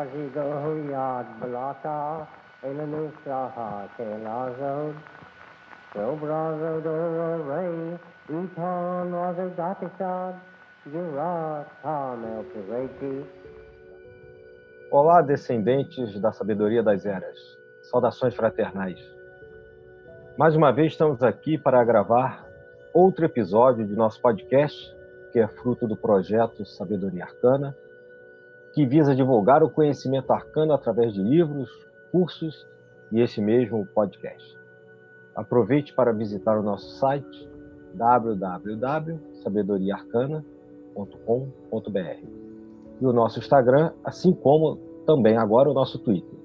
Ray Pireti Olá, descendentes da sabedoria das eras. Saudações fraternais. Mais uma vez estamos aqui para gravar outro episódio de nosso podcast, que é fruto do projeto Sabedoria Arcana, que visa divulgar o conhecimento arcano através de livros, cursos e esse mesmo podcast. Aproveite para visitar o nosso site www.sabedoriaarcana.com.br e o nosso Instagram, assim como também agora o nosso Twitter,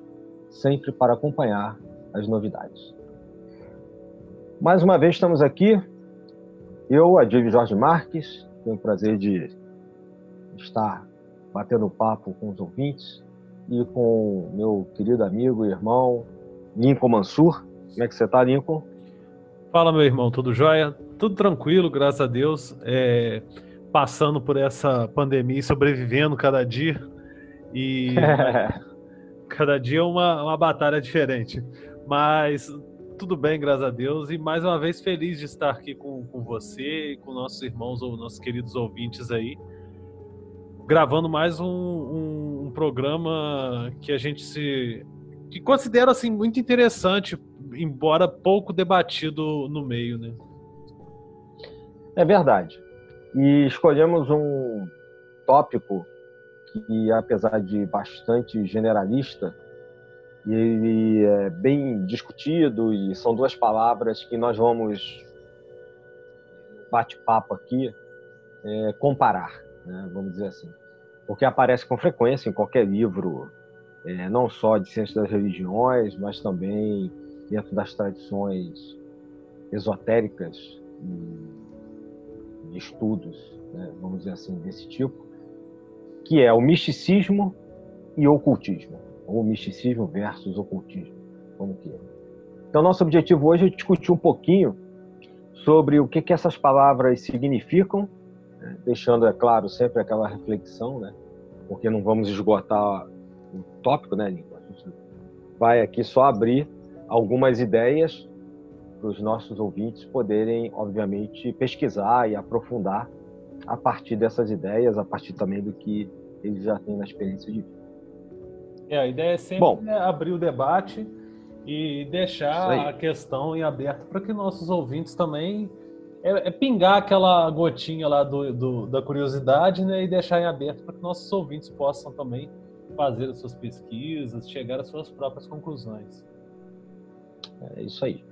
sempre para acompanhar as novidades. Mais uma vez estamos aqui, eu, Adilho Jorge Marques, tenho o prazer de estar batendo papo com os ouvintes e com meu querido amigo e irmão Lincoln Mansur. Como é que você está, Lincoln? Fala, meu irmão, tudo jóia? Tudo tranquilo, graças a Deus. É, passando por essa pandemia e sobrevivendo cada dia. E cada dia é uma, uma batalha diferente. Mas tudo bem, graças a Deus. E mais uma vez feliz de estar aqui com, com você e com nossos irmãos ou nossos queridos ouvintes aí gravando mais um, um, um, programa que a gente se que considera assim muito interessante, embora pouco debatido no meio, né? É verdade. E escolhemos um tópico que, apesar de bastante generalista, ele é bem discutido e são duas palavras que nós vamos bate-papo aqui é, comparar né, vamos dizer assim, porque aparece com frequência em qualquer livro, é, não só de ciência das religiões, mas também dentro das tradições esotéricas de estudos, né, vamos dizer assim, desse tipo, que é o misticismo e o ocultismo, ou misticismo versus ocultismo, como que é. Então, nosso objetivo hoje é discutir um pouquinho sobre o que, que essas palavras significam deixando, é claro, sempre aquela reflexão, né? Porque não vamos esgotar o tópico, né, Lincoln? A gente vai aqui só abrir algumas ideias para os nossos ouvintes poderem, obviamente, pesquisar e aprofundar a partir dessas ideias, a partir também do que eles já têm na experiência de vida. É, a ideia é sempre Bom, né, abrir o debate e deixar a questão em aberto para que nossos ouvintes também é, é, pingar aquela gotinha lá do, do, da curiosidade né, e deixar em aberto para que nossos ouvintes possam também fazer as suas pesquisas, chegar às suas próprias conclusões. É isso aí.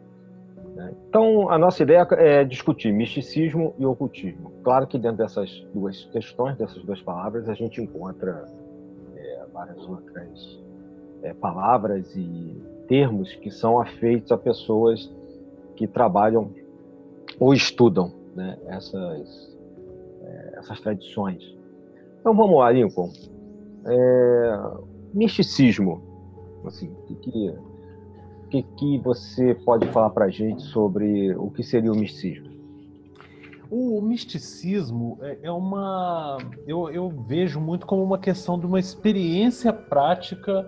Então, a nossa ideia é discutir misticismo e ocultismo. Claro que dentro dessas duas questões, dessas duas palavras, a gente encontra é, várias outras é, palavras e termos que são afeitos a pessoas que trabalham ou estudam né, essas, é, essas tradições. Então vamos lá, Lincoln. É, misticismo, assim, o que, que, que você pode falar para a gente sobre o que seria o misticismo? O misticismo é, é uma. Eu, eu vejo muito como uma questão de uma experiência prática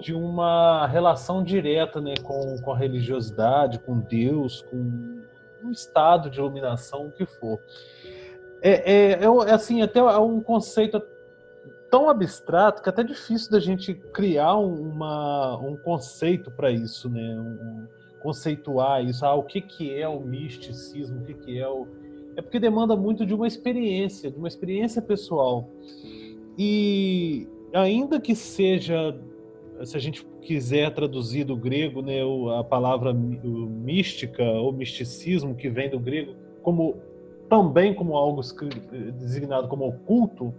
de uma relação direta né, com, com a religiosidade, com Deus, com um estado de iluminação, o que for. É, é, é, é assim, até é um conceito tão abstrato que é até difícil da gente criar uma, um conceito para isso, né? Um, conceituar isso, ah, o que, que é o misticismo, o que, que é o. É porque demanda muito de uma experiência, de uma experiência pessoal. E ainda que seja se a gente quiser traduzir do grego, né, a palavra mística ou misticismo que vem do grego, como também como algo designado como oculto,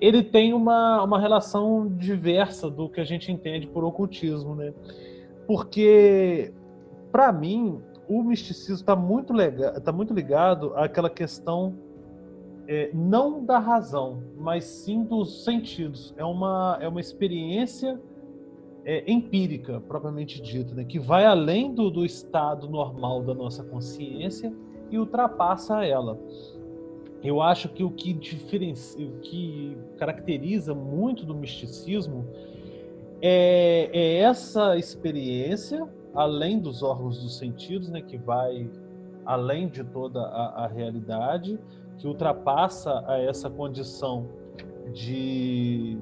ele tem uma, uma relação diversa do que a gente entende por ocultismo, né? Porque para mim o misticismo está muito, tá muito ligado àquela questão é, não da razão, mas sim dos sentidos. É uma, é uma experiência é, empírica, propriamente dita, né? que vai além do, do estado normal da nossa consciência e ultrapassa ela. eu acho que o que diferencia, o que caracteriza muito do misticismo é, é essa experiência, além dos órgãos dos sentidos, né, que vai além de toda a, a realidade, que ultrapassa a essa condição de,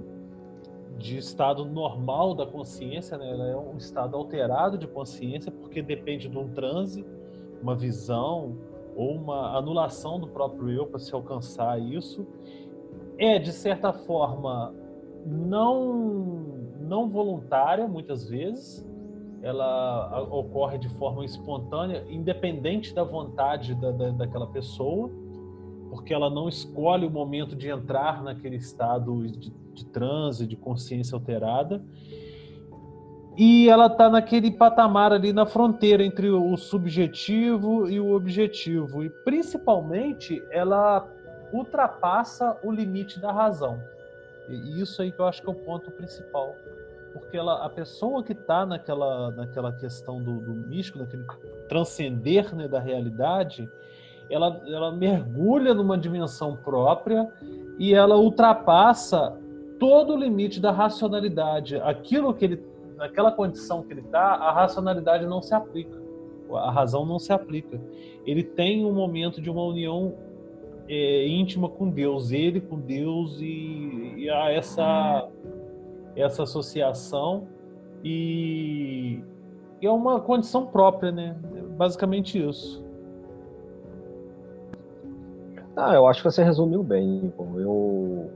de estado normal da consciência, né? ela é um estado alterado de consciência, porque depende de um transe, uma visão ou uma anulação do próprio eu para se alcançar isso. É, de certa forma, não, não voluntária, muitas vezes, ela ocorre de forma espontânea, independente da vontade da, da, daquela pessoa porque ela não escolhe o momento de entrar naquele estado de, de transe, de consciência alterada. E ela está naquele patamar ali na fronteira entre o subjetivo e o objetivo. E principalmente ela ultrapassa o limite da razão. E isso aí que eu acho que é o ponto principal. Porque ela, a pessoa que está naquela, naquela questão do, do místico, naquele transcender né, da realidade, ela, ela mergulha numa dimensão própria e ela ultrapassa todo o limite da racionalidade. Aquilo que ele, naquela condição que ele está, a racionalidade não se aplica, a razão não se aplica. Ele tem um momento de uma união é, íntima com Deus, ele com Deus e, e há essa essa associação e, e é uma condição própria, né? Basicamente isso. Ah, eu acho que você resumiu bem. Eu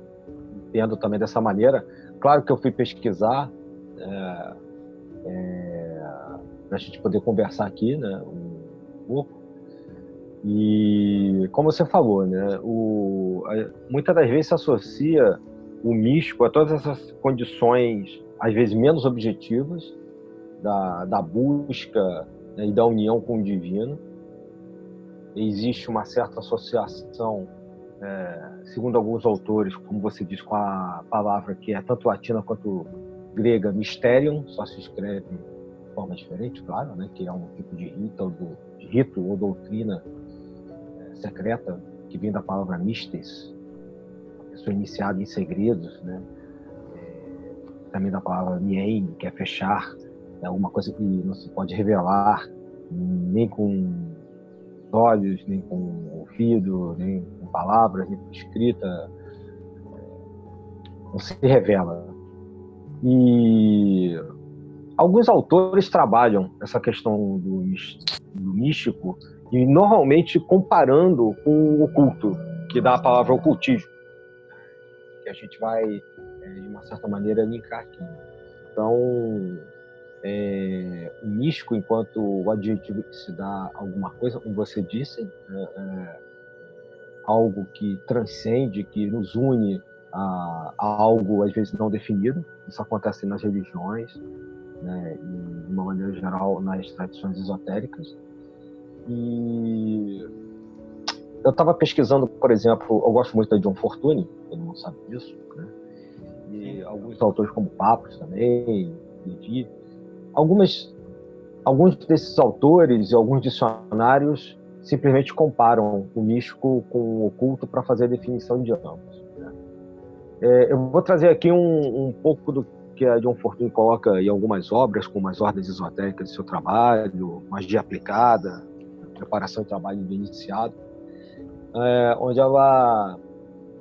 entendo também dessa maneira. Claro que eu fui pesquisar é, é, para a gente poder conversar aqui, né, um pouco. E como você falou, né, o, muitas das vezes se associa o místico a todas essas condições, às vezes menos objetivas, da, da busca né, e da união com o divino existe uma certa associação, é, segundo alguns autores, como você diz, com a palavra que é tanto latina quanto grega, mysterium, só se escreve de forma diferente, claro, né, que é um tipo de rito do, de rito ou doutrina é, secreta que vem da palavra mistes, pessoa iniciada em segredos, né, é, também da palavra mien, que é fechar, é alguma coisa que não se pode revelar nem com olhos, nem com ouvido, nem com palavras, nem com escrita. Não se revela. E alguns autores trabalham essa questão do, do místico e normalmente comparando com o oculto, que dá a palavra ocultismo, que a gente vai, é, de uma certa maneira, linkar aqui. Então, é, o místico enquanto o adjetivo que se dá alguma coisa, como você disse, é, é, algo que transcende, que nos une a, a, algo às vezes não definido. Isso acontece nas religiões, né, e, de uma maneira geral nas tradições esotéricas. E eu estava pesquisando, por exemplo, eu gosto muito da John Fortune, todo mundo sabe disso, né? E alguns autores como Papos também, Levi, Algumas, alguns desses autores e alguns dicionários simplesmente comparam o místico com o oculto para fazer a definição de ambos. Né? É, eu vou trazer aqui um, um, pouco do que a John Fortune coloca em algumas obras, como as ordens esotéricas de seu trabalho, magia aplicada, preparação e trabalho do iniciado, é, onde ela,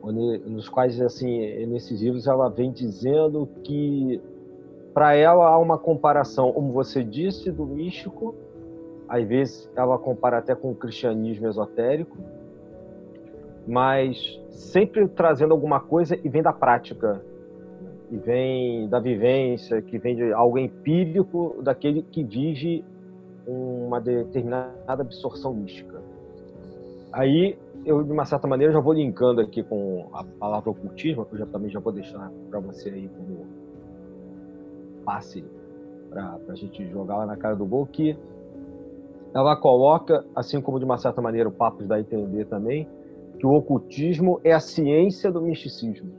onde, nos quais assim nesses livros ela vem dizendo que para ela há uma comparação, como você disse, do místico, às vezes ela compara até com o cristianismo esotérico, mas sempre trazendo alguma coisa e vem da prática, e vem da vivência, que vem de algo empírico daquele que vive uma determinada absorção mística. Aí eu de uma certa maneira já vou linkando aqui com a palavra ocultismo, que eu já também já vou deixar para você aí como passe para a gente jogar lá na cara do gol, que ela coloca, assim como de uma certa maneira o Papos dá a entender também, que o ocultismo é a ciência do misticismo.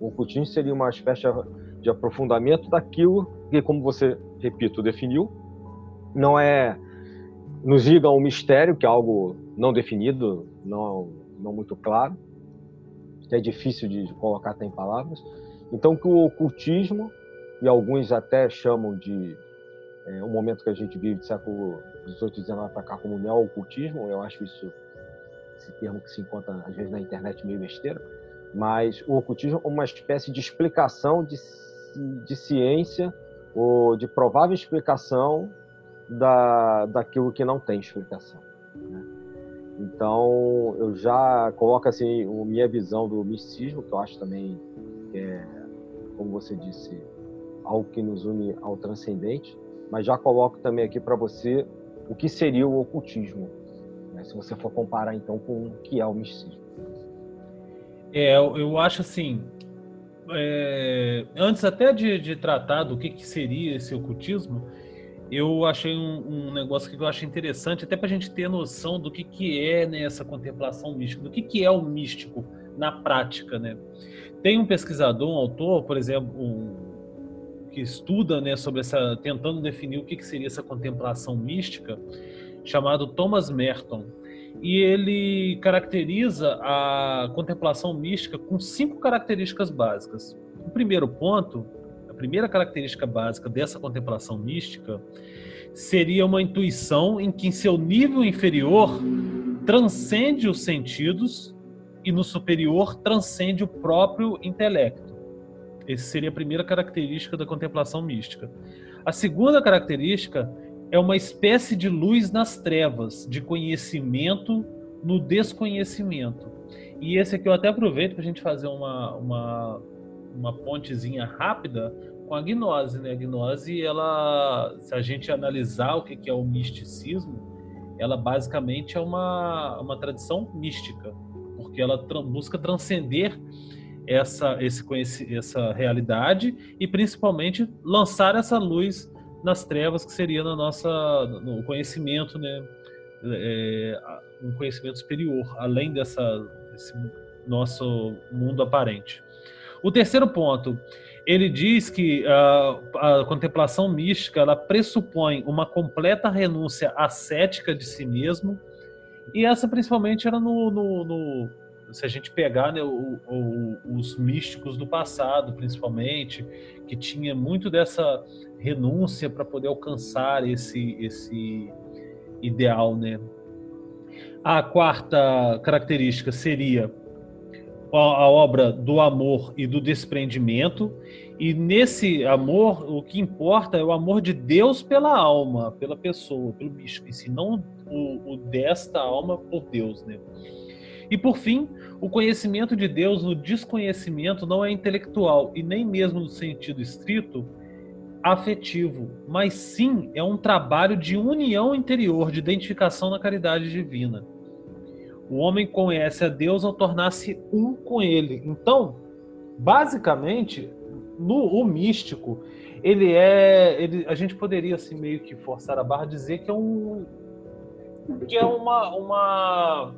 O ocultismo seria uma espécie de aprofundamento daquilo que, como você, repito, definiu, não é nos liga ao mistério, que é algo não definido, não, não muito claro, que é difícil de colocar até em palavras. Então, que o ocultismo, e alguns até chamam de é, um momento que a gente vive de século XVIII e XIX para cá como neo-ocultismo, eu acho isso, esse termo que se encontra às vezes na internet meio besteira, mas o ocultismo é uma espécie de explicação de, de ciência ou de provável explicação da, daquilo que não tem explicação. Né? Então, eu já coloco assim a minha visão do misticismo, que eu acho também, é, como você disse, algo que nos une ao transcendente, mas já coloco também aqui para você o que seria o ocultismo, né? se você for comparar então com o que é o misticismo. É, eu acho assim, é, antes até de, de, tratar do que, que seria esse ocultismo, eu achei um, um, negócio que eu acho interessante, até para a gente ter noção do que, que é né, essa contemplação mística, do que, que é o místico na prática. Né? Tem um pesquisador, um autor, por exemplo, um, que estuda né, sobre essa, tentando definir o que, que seria essa contemplação mística, chamado Thomas Merton. E ele caracteriza a contemplação mística com cinco características básicas. O primeiro ponto primeira característica básica dessa contemplação mística seria uma intuição em que, em seu nível inferior, transcende os sentidos e no superior transcende o próprio intelecto. Essa seria a primeira característica da contemplação mística. A segunda característica é uma espécie de luz nas trevas, de conhecimento no desconhecimento. E esse aqui eu até aproveito para a gente fazer uma, uma, uma pontezinha rápida com a gnose, né? A gnose, ela, se a gente analisar o que é o misticismo, ela basicamente é uma, uma tradição mística, porque ela tra busca transcender essa, esse, essa realidade e principalmente lançar essa luz nas trevas que seria na nossa no conhecimento, né? É, um conhecimento superior, além dessa desse nosso mundo aparente. O terceiro ponto ele diz que uh, a contemplação mística ela pressupõe uma completa renúncia ascética de si mesmo, e essa principalmente era no, no, no se a gente pegar né, o, o, os místicos do passado, principalmente, que tinha muito dessa renúncia para poder alcançar esse, esse ideal, né? A quarta característica seria a obra do amor e do desprendimento. E nesse amor, o que importa é o amor de Deus pela alma, pela pessoa, pelo bicho, e se não o, o desta alma por Deus, né? E por fim, o conhecimento de Deus no desconhecimento não é intelectual e nem mesmo no sentido estrito afetivo, mas sim é um trabalho de união interior, de identificação na caridade divina. O homem conhece a Deus ao tornar-se um com ele. Então, basicamente, no o místico, ele é, ele, a gente poderia assim meio que forçar a barra dizer que é um que é uma uma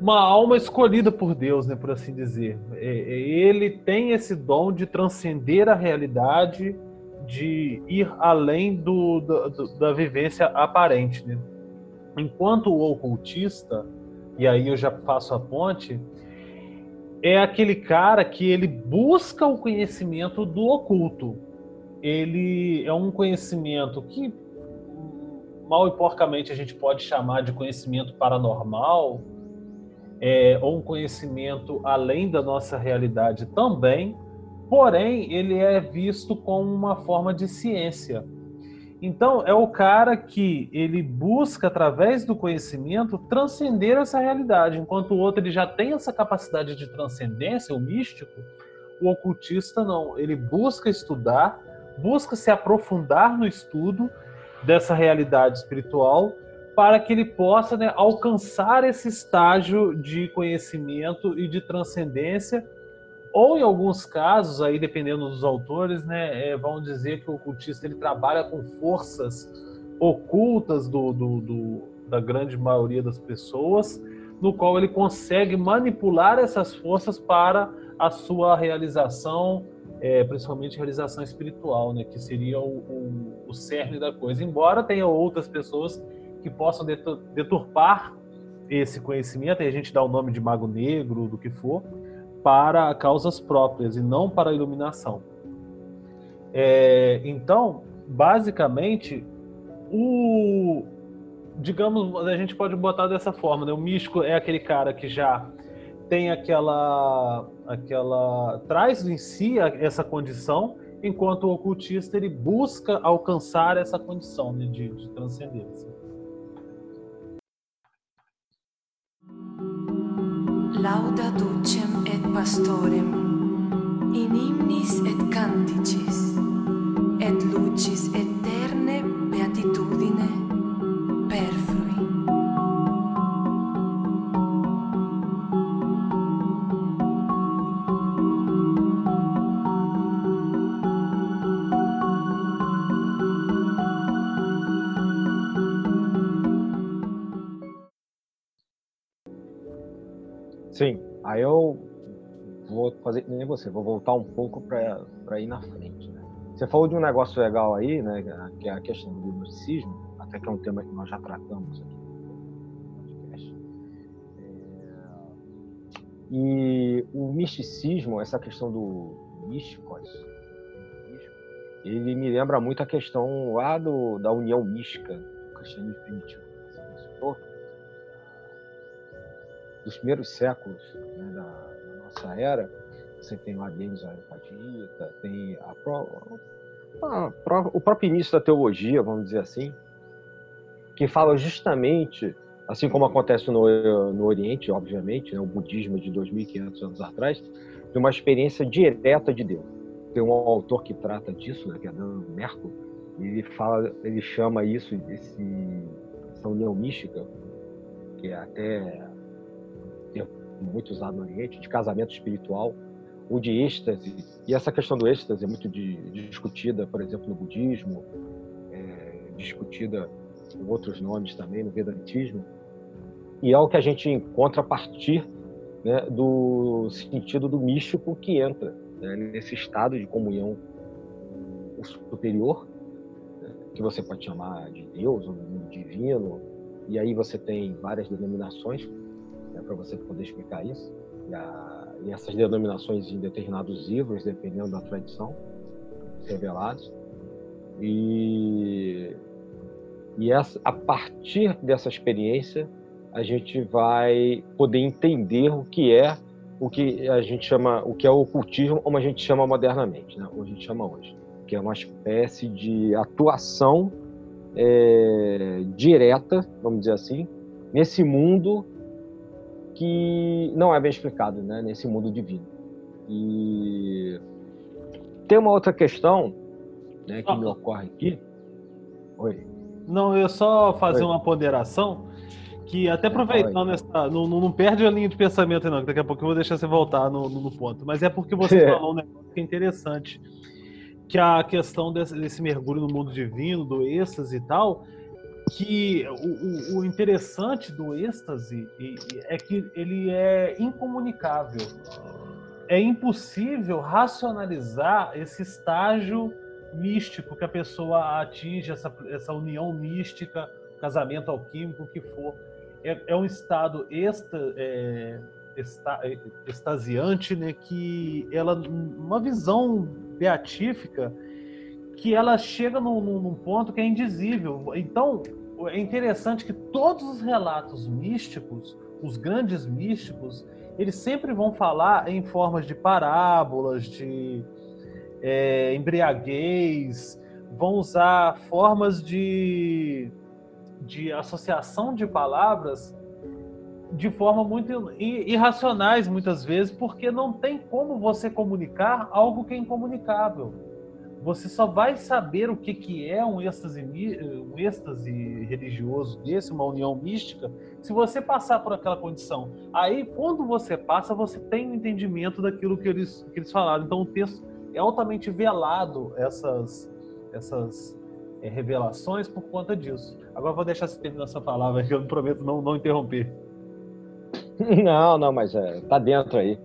uma alma escolhida por Deus, né, por assim dizer. É, é, ele tem esse dom de transcender a realidade, de ir além do, do da vivência aparente. Né? Enquanto o ocultista, e aí eu já faço a ponte, é aquele cara que ele busca o conhecimento do oculto. Ele é um conhecimento que mal e porcamente a gente pode chamar de conhecimento paranormal, é, ou um conhecimento além da nossa realidade também, porém ele é visto como uma forma de ciência. Então, é o cara que ele busca, através do conhecimento, transcender essa realidade, enquanto o outro ele já tem essa capacidade de transcendência, o místico, o ocultista não. Ele busca estudar, busca se aprofundar no estudo dessa realidade espiritual para que ele possa né, alcançar esse estágio de conhecimento e de transcendência ou em alguns casos, aí dependendo dos autores, né, é, vão dizer que o ocultista ele trabalha com forças ocultas do, do, do, da grande maioria das pessoas, no qual ele consegue manipular essas forças para a sua realização, é, principalmente realização espiritual, né, que seria o, o, o cerne da coisa. Embora tenha outras pessoas que possam deturpar esse conhecimento, e a gente dá o nome de mago negro, do que for, para causas próprias e não para a iluminação. É, então, basicamente, o digamos, a gente pode botar dessa forma, né? O místico é aquele cara que já tem aquela aquela traz em si essa condição, enquanto o ocultista ele busca alcançar essa condição né, de, de transcendência. lauda ducem et pastorem, in hymnis et canticis, et lucis et Sim, aí eu vou fazer nem você, vou voltar um pouco para ir na frente. Né? Você falou de um negócio legal aí, né, que é a questão do gnosticismo, até que é um tema que nós já tratamos aqui no podcast. É... E o misticismo, essa questão do místicos, ele me lembra muito a questão lá do, da união mística do cristianismo primitivo. Dos primeiros séculos né, da, da, nossa era, você tem lá Denis Areopagita, tem a a, a, o próprio início da teologia, vamos dizer assim, que fala justamente, assim como acontece no, no Oriente, obviamente, né, o budismo de 2.500 anos atrás, de uma experiência direta de Deus. Tem um autor que trata disso, né, que é Dan Merkel, ele fala, ele chama isso, esse, essa união mística, que é até muito usado no Oriente, de casamento espiritual, o de êxtase. E essa questão do êxtase é muito de, discutida, por exemplo, no budismo, é, discutida com outros nomes também no Vedantismo. E é o que a gente encontra a partir né, do sentido do místico que entra né, nesse estado de comunhão superior, que você pode chamar de Deus ou divino, e aí você tem várias denominações né, para você poder explicar isso. E, a, e, essas denominações em determinados livros, dependendo da tradição, revelados. E, e essa, a partir dessa experiência, a gente vai poder entender o que é o que a gente chama, o que é o ocultismo, como a gente chama modernamente, né? Ou a gente chama hoje, que é uma espécie de atuação é, direta, vamos dizer assim, nesse mundo que não é bem explicado né, nesse mundo divino. E tem uma outra questão né, que ah. me ocorre aqui. Oi. Não, eu só fazer Oi. uma ponderação que até aproveitando essa, não, não, perde a linha de pensamento não, que daqui a pouco eu vou deixar você voltar no, no, no ponto. Mas é porque você é. falou um negócio que é interessante, que a questão desse, desse mergulho no mundo divino, do êxtase e tal, que o, o, interessante do êxtase é que ele é incomunicável. É impossível racionalizar esse estágio místico que a pessoa atinge, essa, essa união mística, casamento alquímico, o que for. É, é um estado exta, é, esta, é, extasiante, né, que ela, uma visão beatífica, que ela chega num, num, ponto que é indizível. Então, é interessante que todos os relatos místicos, os grandes místicos, eles sempre vão falar em formas de parábolas, de é, embriaguez, vão usar formas de, de associação de palavras de forma muito irracionais muitas vezes, porque não tem como você comunicar algo que é incomunicável você só vai saber o que, que é um êxtase, um êxtase religioso desse, uma união mística, se você passar por aquela condição. Aí, quando você passa, você tem um entendimento daquilo que eles, que eles falaram. Então, o texto é altamente velado, essas, essas é, revelações, por conta disso. Agora, vou deixar você terminar essa palavra, que eu prometo não, não interromper. Não, não, mas é, tá dentro aí.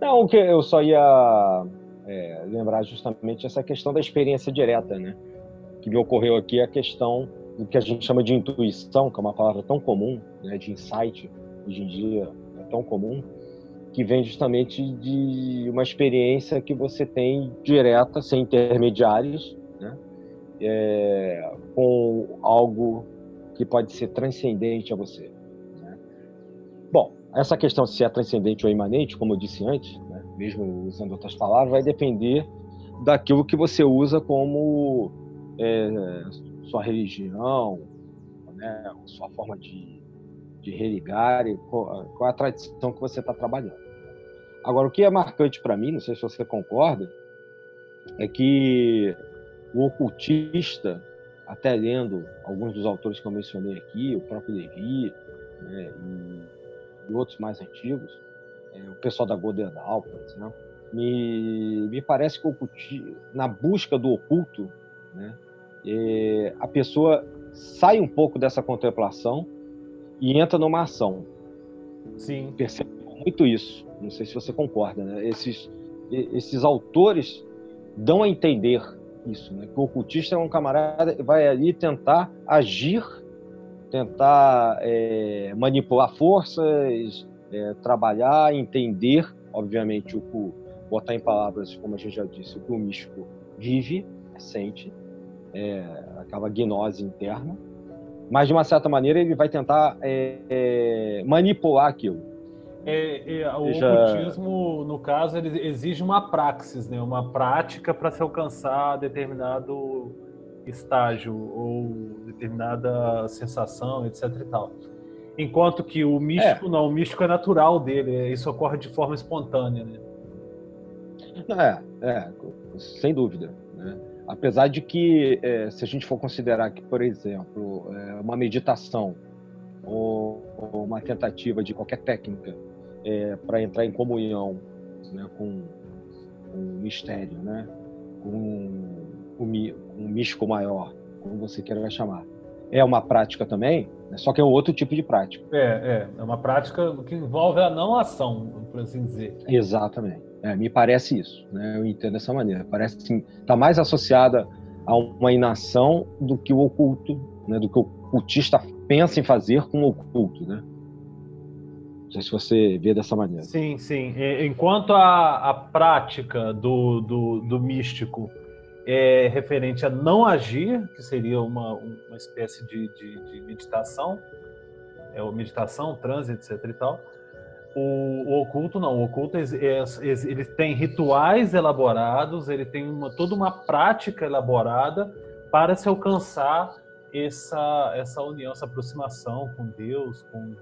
Não, o que eu só ia é, lembrar justamente essa questão da experiência direta, né? Que me ocorreu aqui a questão do que a gente chama de intuição, que é uma palavra tão comum, né? De insight, hoje em dia é tão comum. que vem justamente de uma experiência que você tem direta, sem intermediários, né? É, com algo que pode ser transcendente a você. Né? Bom, essa questão se é transcendente ou imanente, como eu disse antes? Mesmo usando outras palavras, vai depender daquilo que você usa como é, sua religião, né? sua forma de, de religar e qual, qual a tradição que você está trabalhando. Agora, o que é marcante para mim, não sei se você concorda, é que o ocultista, até lendo alguns dos autores que eu mencionei aqui, o próprio Levi né, e, e, outros mais antigos, é, o pessoal da Golden por exemplo, me, me parece que o na busca do oculto, né, é, a pessoa sai um pouco dessa contemplação e entra numa ação. Sim. Percebo muito isso. Não sei se você concorda, né? Esses, esses autores dão a entender isso, né? Que o ocultista é um camarada que vai ali tentar agir, tentar é, manipular forças, é, trabalhar, entender, obviamente, o que, botar em palavras, como a gente já disse, o que o místico vive, sente, é, aquela gnose interna, mas de uma certa maneira ele vai tentar é, é, manipular aquilo. É, é, o Já... ocultismo, no caso, ele exige uma praxis, né? uma prática para se alcançar determinado estágio ou determinada sensação, etc. E tal. Enquanto que o místico é. não, o místico é natural dele, isso ocorre de forma espontânea. Né? É, é, sem dúvida. Né? Apesar de que, é, se a gente for considerar que, por exemplo, é, uma meditação ou, ou uma tentativa de qualquer técnica é, para entrar em comunhão né, com, com o mistério, né, com, com, um místico maior, como você queira chamar. É uma prática também, só que é um outro tipo de prática. É, é, é uma prática que envolve a não ação, por assim dizer. Exatamente. É, me parece isso, né? Eu entendo dessa maneira. Parece que está mais associada a uma inação do que o oculto, né? Do que o cultista pensa em fazer com o oculto, né? Não sei se você vê dessa maneira. Sim, sim. Enquanto a, a prática do, do, do místico é referente a não agir, que seria uma, uma espécie de, de, de meditação, é o meditação, transe, etc e tal. O, o oculto não, o oculto é, é, ele tem rituais elaborados, ele tem uma, toda uma prática elaborada para se alcançar essa, essa união, essa aproximação com Deus, com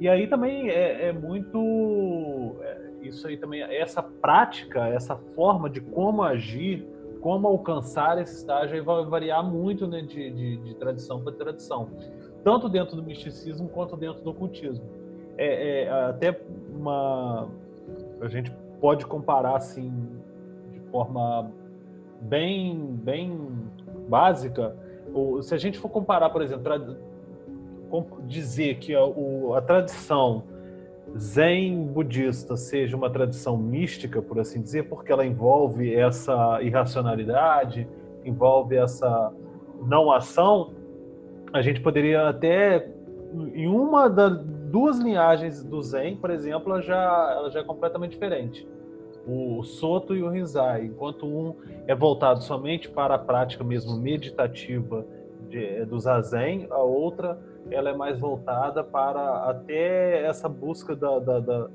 e aí também é, é muito é, isso aí também essa prática, essa forma de como agir, como alcançar esse estágio aí vai variar muito né, de, de, de tradição para tradição, tanto dentro do misticismo quanto dentro do ocultismo. É, é, até uma a gente pode comparar assim de forma bem bem básica ou se a gente for comparar por exemplo dizer que a, o, a tradição zen budista seja uma tradição mística, por assim dizer, porque ela envolve essa irracionalidade, envolve essa não ação, a gente poderia até em uma das duas linhagens do Zen, por exemplo, ela já, ela já é completamente diferente. O Soto e o Rinzai, enquanto um é voltado somente para a prática mesmo meditativa de, do Zazen, a outra ela é mais voltada para até essa busca da, da, da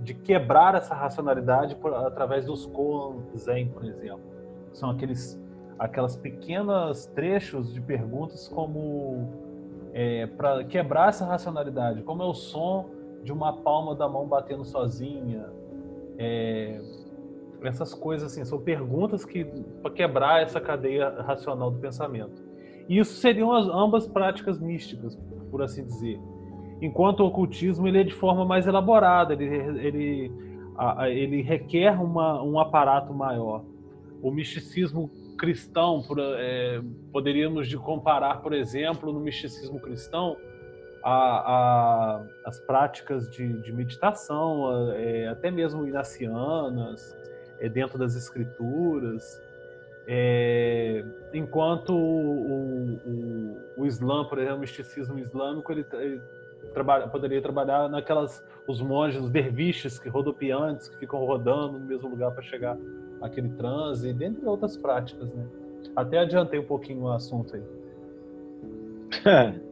de quebrar essa racionalidade por, através dos koan zen, por exemplo. São aqueles aquelas pequenas trechos de perguntas como é, para quebrar essa racionalidade, como é o som de uma palma da mão batendo sozinha, é, essas coisas assim são perguntas que para quebrar essa cadeia racional do pensamento. Isso seriam as, ambas práticas místicas, por assim dizer. Enquanto o ocultismo ele é de forma mais elaborada, ele, ele, ele requer uma, um aparato maior. O misticismo cristão, por, é, poderíamos de comparar, por exemplo, no misticismo cristão, a, a, as práticas de, de meditação, é, até mesmo inacianas, é, dentro das escrituras, é, enquanto o, o, o, Islã, por exemplo, o misticismo islâmico, ele, ele trabalha, poderia trabalhar naquelas os monges, os derviches que rodopiantes que ficam rodando no mesmo lugar para chegar àquele transe, dentre outras práticas, né? Até adiantei um pouquinho o assunto aí.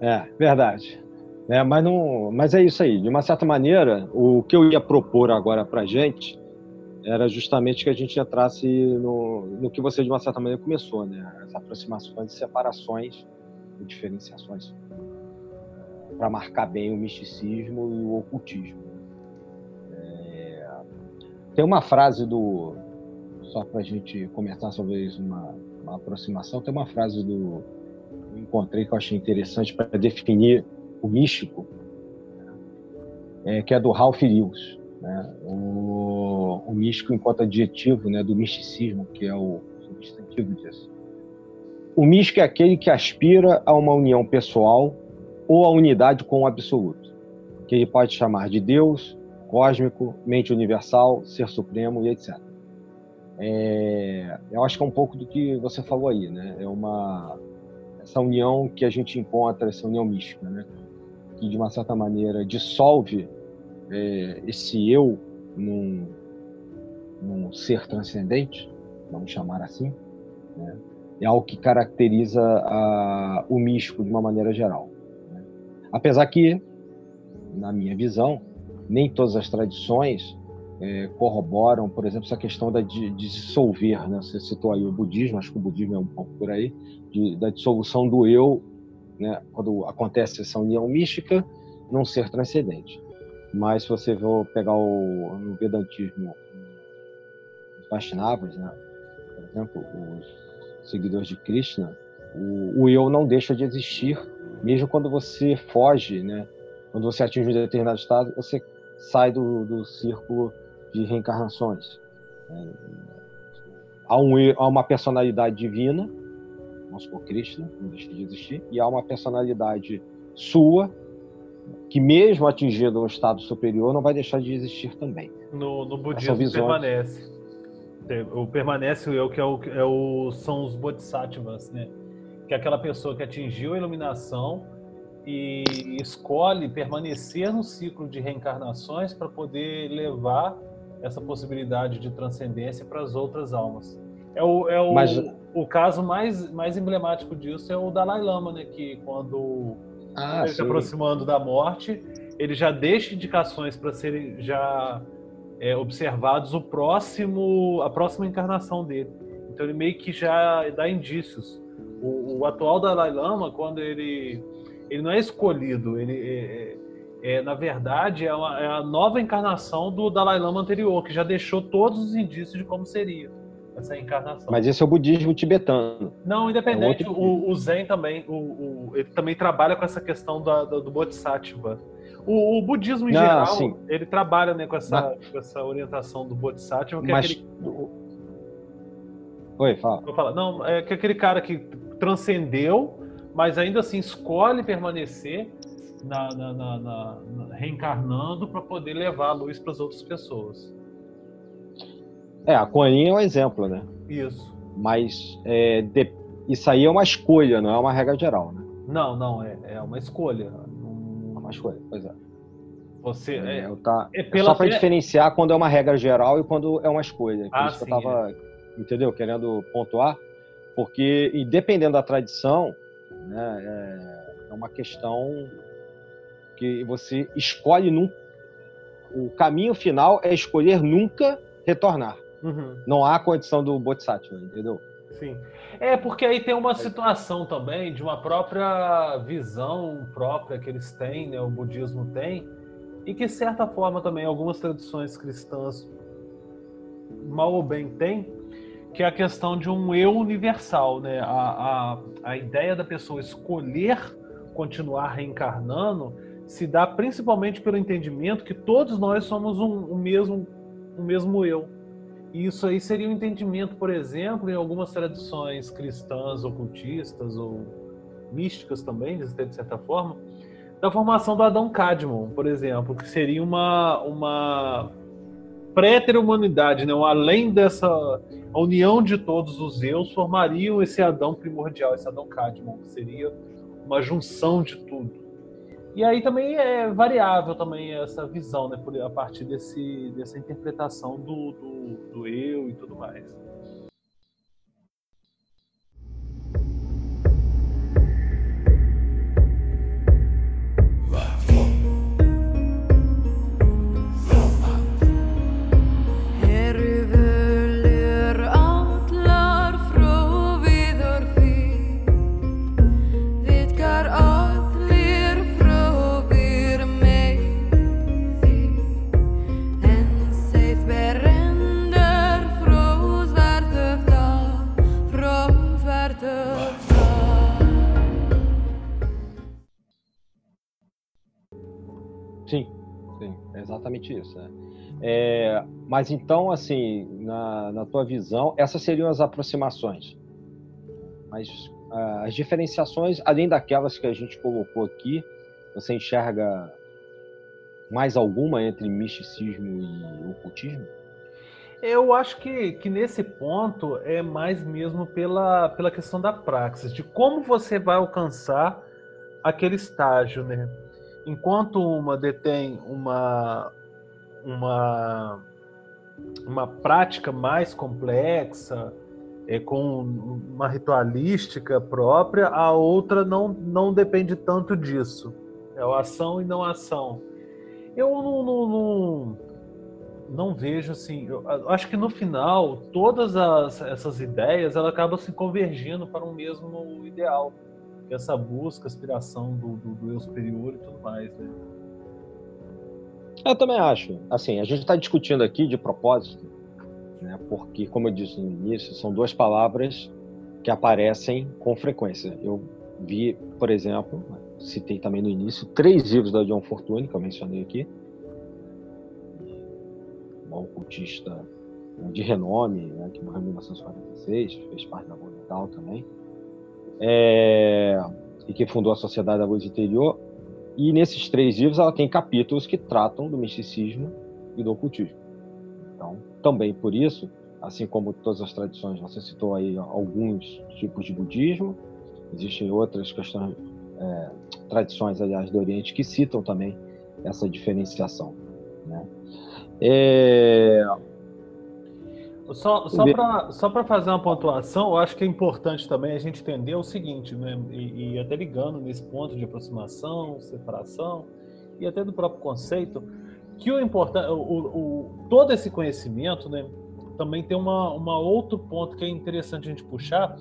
É, verdade. É, mas, não, mas é isso aí. De uma certa maneira, o que eu ia propor agora para gente era justamente que a gente entrasse no, no que você, de uma certa maneira, começou, né? As aproximações e separações e diferenciações para marcar bem o misticismo e o ocultismo. É, tem uma frase do. Só para a gente comentar sobre uma, uma aproximação, tem uma frase do. Eu encontrei que eu achei interessante para definir o místico, é, que é do Ralph Lewis. Né? O, o místico enquanto adjetivo né, do misticismo, que é o substantivo disso. O místico é aquele que aspira a uma união pessoal ou a unidade com o absoluto, que ele pode chamar de Deus, cósmico, mente universal, ser supremo e etc. É, eu acho que é um pouco do que você falou aí, né? É uma essa união que a gente encontra, essa união mística, né? Que de uma certa maneira dissolve é, esse eu num, num, ser transcendente, vamos chamar assim, né? é algo que caracteriza a, o místico de uma maneira geral. Né? Apesar que, na minha visão, nem todas as tradições é, corroboram, por exemplo, essa questão da, de, de, dissolver. Né? Você citou aí o budismo, acho que o budismo é um pouco por aí, de, da dissolução do eu, né? quando acontece essa união mística, num ser transcendente. Mas se você for pegar o no Vedantismo, os Vaishnavas, né? por exemplo, os seguidores de Krishna, o, o, eu não deixa de existir, mesmo quando você foge, né? quando você atinge um determinado estado, você sai do, do círculo de reencarnações. Né? Há, um, há uma personalidade divina, supor, Krishna, não deixa de existir, e há uma personalidade sua que mesmo atingindo um estado superior não vai deixar de existir também. No, no budismo permanece. O permanece o eu que é o, é o são os bodhisattvas, né? Que é aquela pessoa que atingiu a iluminação e escolhe permanecer no ciclo de reencarnações para poder levar essa possibilidade de transcendência para as outras almas. É o, é o, Mas... o caso mais, mais emblemático disso é o Dalai Lama, né? Que quando ah, ele se aproximando da morte, ele já deixa indicações para serem já é, observados o próximo, a próxima encarnação dele. Então ele meio que já dá indícios. O, o atual Dalai Lama, quando ele ele não é escolhido, ele é, é, é na verdade é, uma, é a nova encarnação do Dalai Lama anterior, que já deixou todos os indícios de como seria essa. Mas esse é o budismo tibetano. Não, independente, é o, o, Zen também, o, o, ele também trabalha com essa questão da, do, do Bodhisattva. O, budismo em Não, geral, sim. ele trabalha né, com, essa, Mas... com essa orientação do Bodhisattva, que é Mas... é aquele... Oi, fala. Vou falar. Não, é que aquele cara que transcendeu, mas ainda assim escolhe permanecer na, na, na, na reencarnando para poder levar a luz para as outras pessoas. É, a Coaninha é um exemplo, né? Isso. Mas é, de, isso aí é uma escolha, não é uma regra geral, né? Não, não, é, é uma escolha. É uma escolha, pois é. Você é, é, tá, é, é só para diferenciar quando é uma regra geral e quando é uma escolha. Por ah, isso sim, que eu tava, é. entendeu? Querendo pontuar, porque e dependendo da tradição, né, é, é uma questão que você escolhe num, o caminho final é escolher nunca retornar. Uhum. Não há condição do Bodhisattva, entendeu? Sim. É, porque aí tem uma situação também de uma própria visão própria que eles têm, né, o budismo tem, e que, de certa forma, também algumas tradições cristãs, mal ou bem, têm, que é a questão de um eu universal, né? A, a, a ideia da pessoa escolher continuar reencarnando se dá principalmente pelo entendimento que todos nós somos um, um mesmo, um mesmo eu isso aí seria um entendimento, por exemplo, em algumas tradições cristãs, ocultistas ou místicas também, de certa forma, da formação do Adão Cadmon, por exemplo, que seria uma, uma pré-humanidade, né? além dessa união de todos os eus, formariam esse Adão primordial, esse Adão Cadmon, que seria uma junção de tudo. E aí também é variável também essa visão, né, por, a partir desse, dessa interpretação do, do, do eu e tudo mais. Exatamente isso. Né? É, mas então, assim, na, na tua visão, essas seriam as aproximações. Mas uh, as diferenciações, além daquelas que a gente colocou aqui, você enxerga mais alguma entre misticismo e ocultismo? Eu acho que, que nesse ponto é mais mesmo pela, pela questão da praxis, de como você vai alcançar aquele estágio, né? Enquanto uma detém uma, uma, uma prática mais complexa, é, com uma ritualística própria, a outra não, não depende tanto disso. É o ação e não ação. Eu não, não, não, não vejo assim. Eu acho que no final, todas as, essas ideias elas acabam se convergindo para um mesmo ideal. Essa busca, aspiração do, do, do eu superior e tudo mais. Né? Eu também acho. Assim, a gente está discutindo aqui de propósito, né? porque, como eu disse no início, são duas palavras que aparecem com frequência. Eu vi, por exemplo, citei também no início, três livros da John Fortune, que eu mencionei aqui. Um ocultista de renome, né, que morreu em 1946, fez parte da Monumental também, é, e que fundou a Sociedade da Luz Interior. E nesses três livros ela tem capítulos que tratam do misticismo e do ocultismo. Então, também por isso, assim como todas as tradições, você citou aí alguns tipos de budismo, existem outras questões, é, tradições, aliás, do Oriente que citam também essa diferenciação. Né? É, só, só para só fazer uma pontuação, eu acho que é importante também a gente entender o seguinte, né? E, e até ligando nesse ponto de aproximação, separação e até do próprio conceito, que o importante, o, o, todo esse conhecimento, né? Também tem uma, uma outro ponto que é interessante a gente puxar,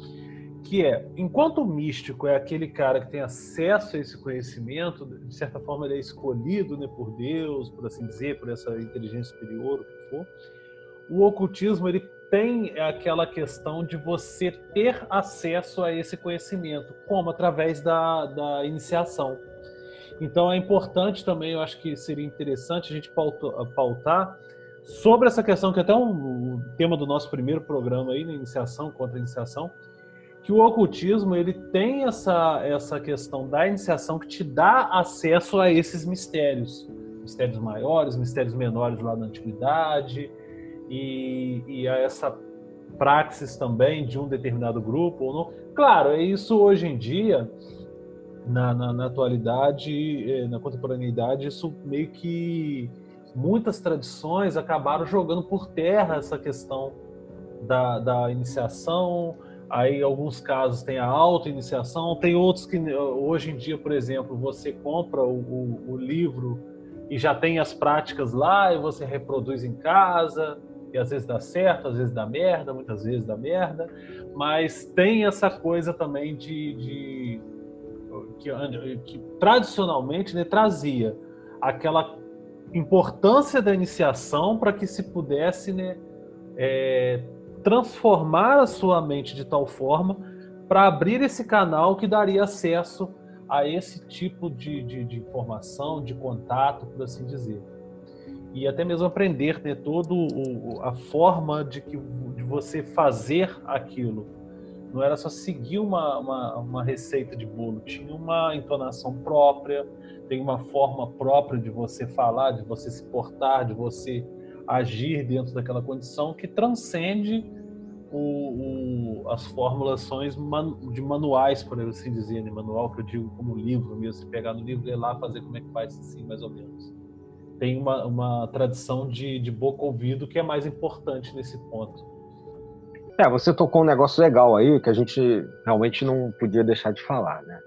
que é, enquanto o místico é aquele cara que tem acesso a esse conhecimento, de certa forma ele é escolhido né, por Deus, por assim dizer, por essa inteligência superior, o que for o ocultismo ele tem aquela questão de você ter acesso a esse conhecimento, como através da, da iniciação. Então é importante também, eu acho que seria interessante a gente pautar sobre essa questão, que é até um, tema do nosso primeiro programa aí, na iniciação, contra a iniciação, que o ocultismo ele tem essa, essa questão da iniciação que te dá acesso a esses mistérios, mistérios maiores, mistérios menores lá na antiguidade, e, e a essa praxis também de um determinado grupo ou não. Claro, é isso hoje em dia, na, na, na atualidade, eh, na contemporaneidade, isso meio que muitas tradições acabaram jogando por terra essa questão da, da iniciação. Aí, em alguns casos, tem a auto-iniciação, tem outros que, hoje em dia, por exemplo, você compra o, o, o livro e já tem as práticas lá e você reproduz em casa às vezes dá certo, às vezes dá merda, muitas vezes dá merda, mas tem essa coisa também de, de que, que, tradicionalmente né, trazia aquela importância da iniciação para que se pudesse né, é, transformar a sua mente de tal forma para abrir esse canal que daria acesso a esse tipo de, de, de informação, de contato, por assim dizer e até mesmo aprender ter toda a forma de, que, de você fazer aquilo. Não era só seguir uma, uma, uma, receita de bolo, tinha uma entonação própria, tem uma forma própria de você falar, de você se portar, de você agir dentro daquela condição que transcende o, o, as formulações de manuais, por assim dizer, né? manual que eu digo como livro mesmo, você pegar no livro, ler lá, fazer como é que faz assim, mais ou menos. Tem uma, uma tradição de, de boca ouvido que é mais importante nesse ponto. É, você tocou um negócio legal aí que a gente realmente não podia deixar de falar, né?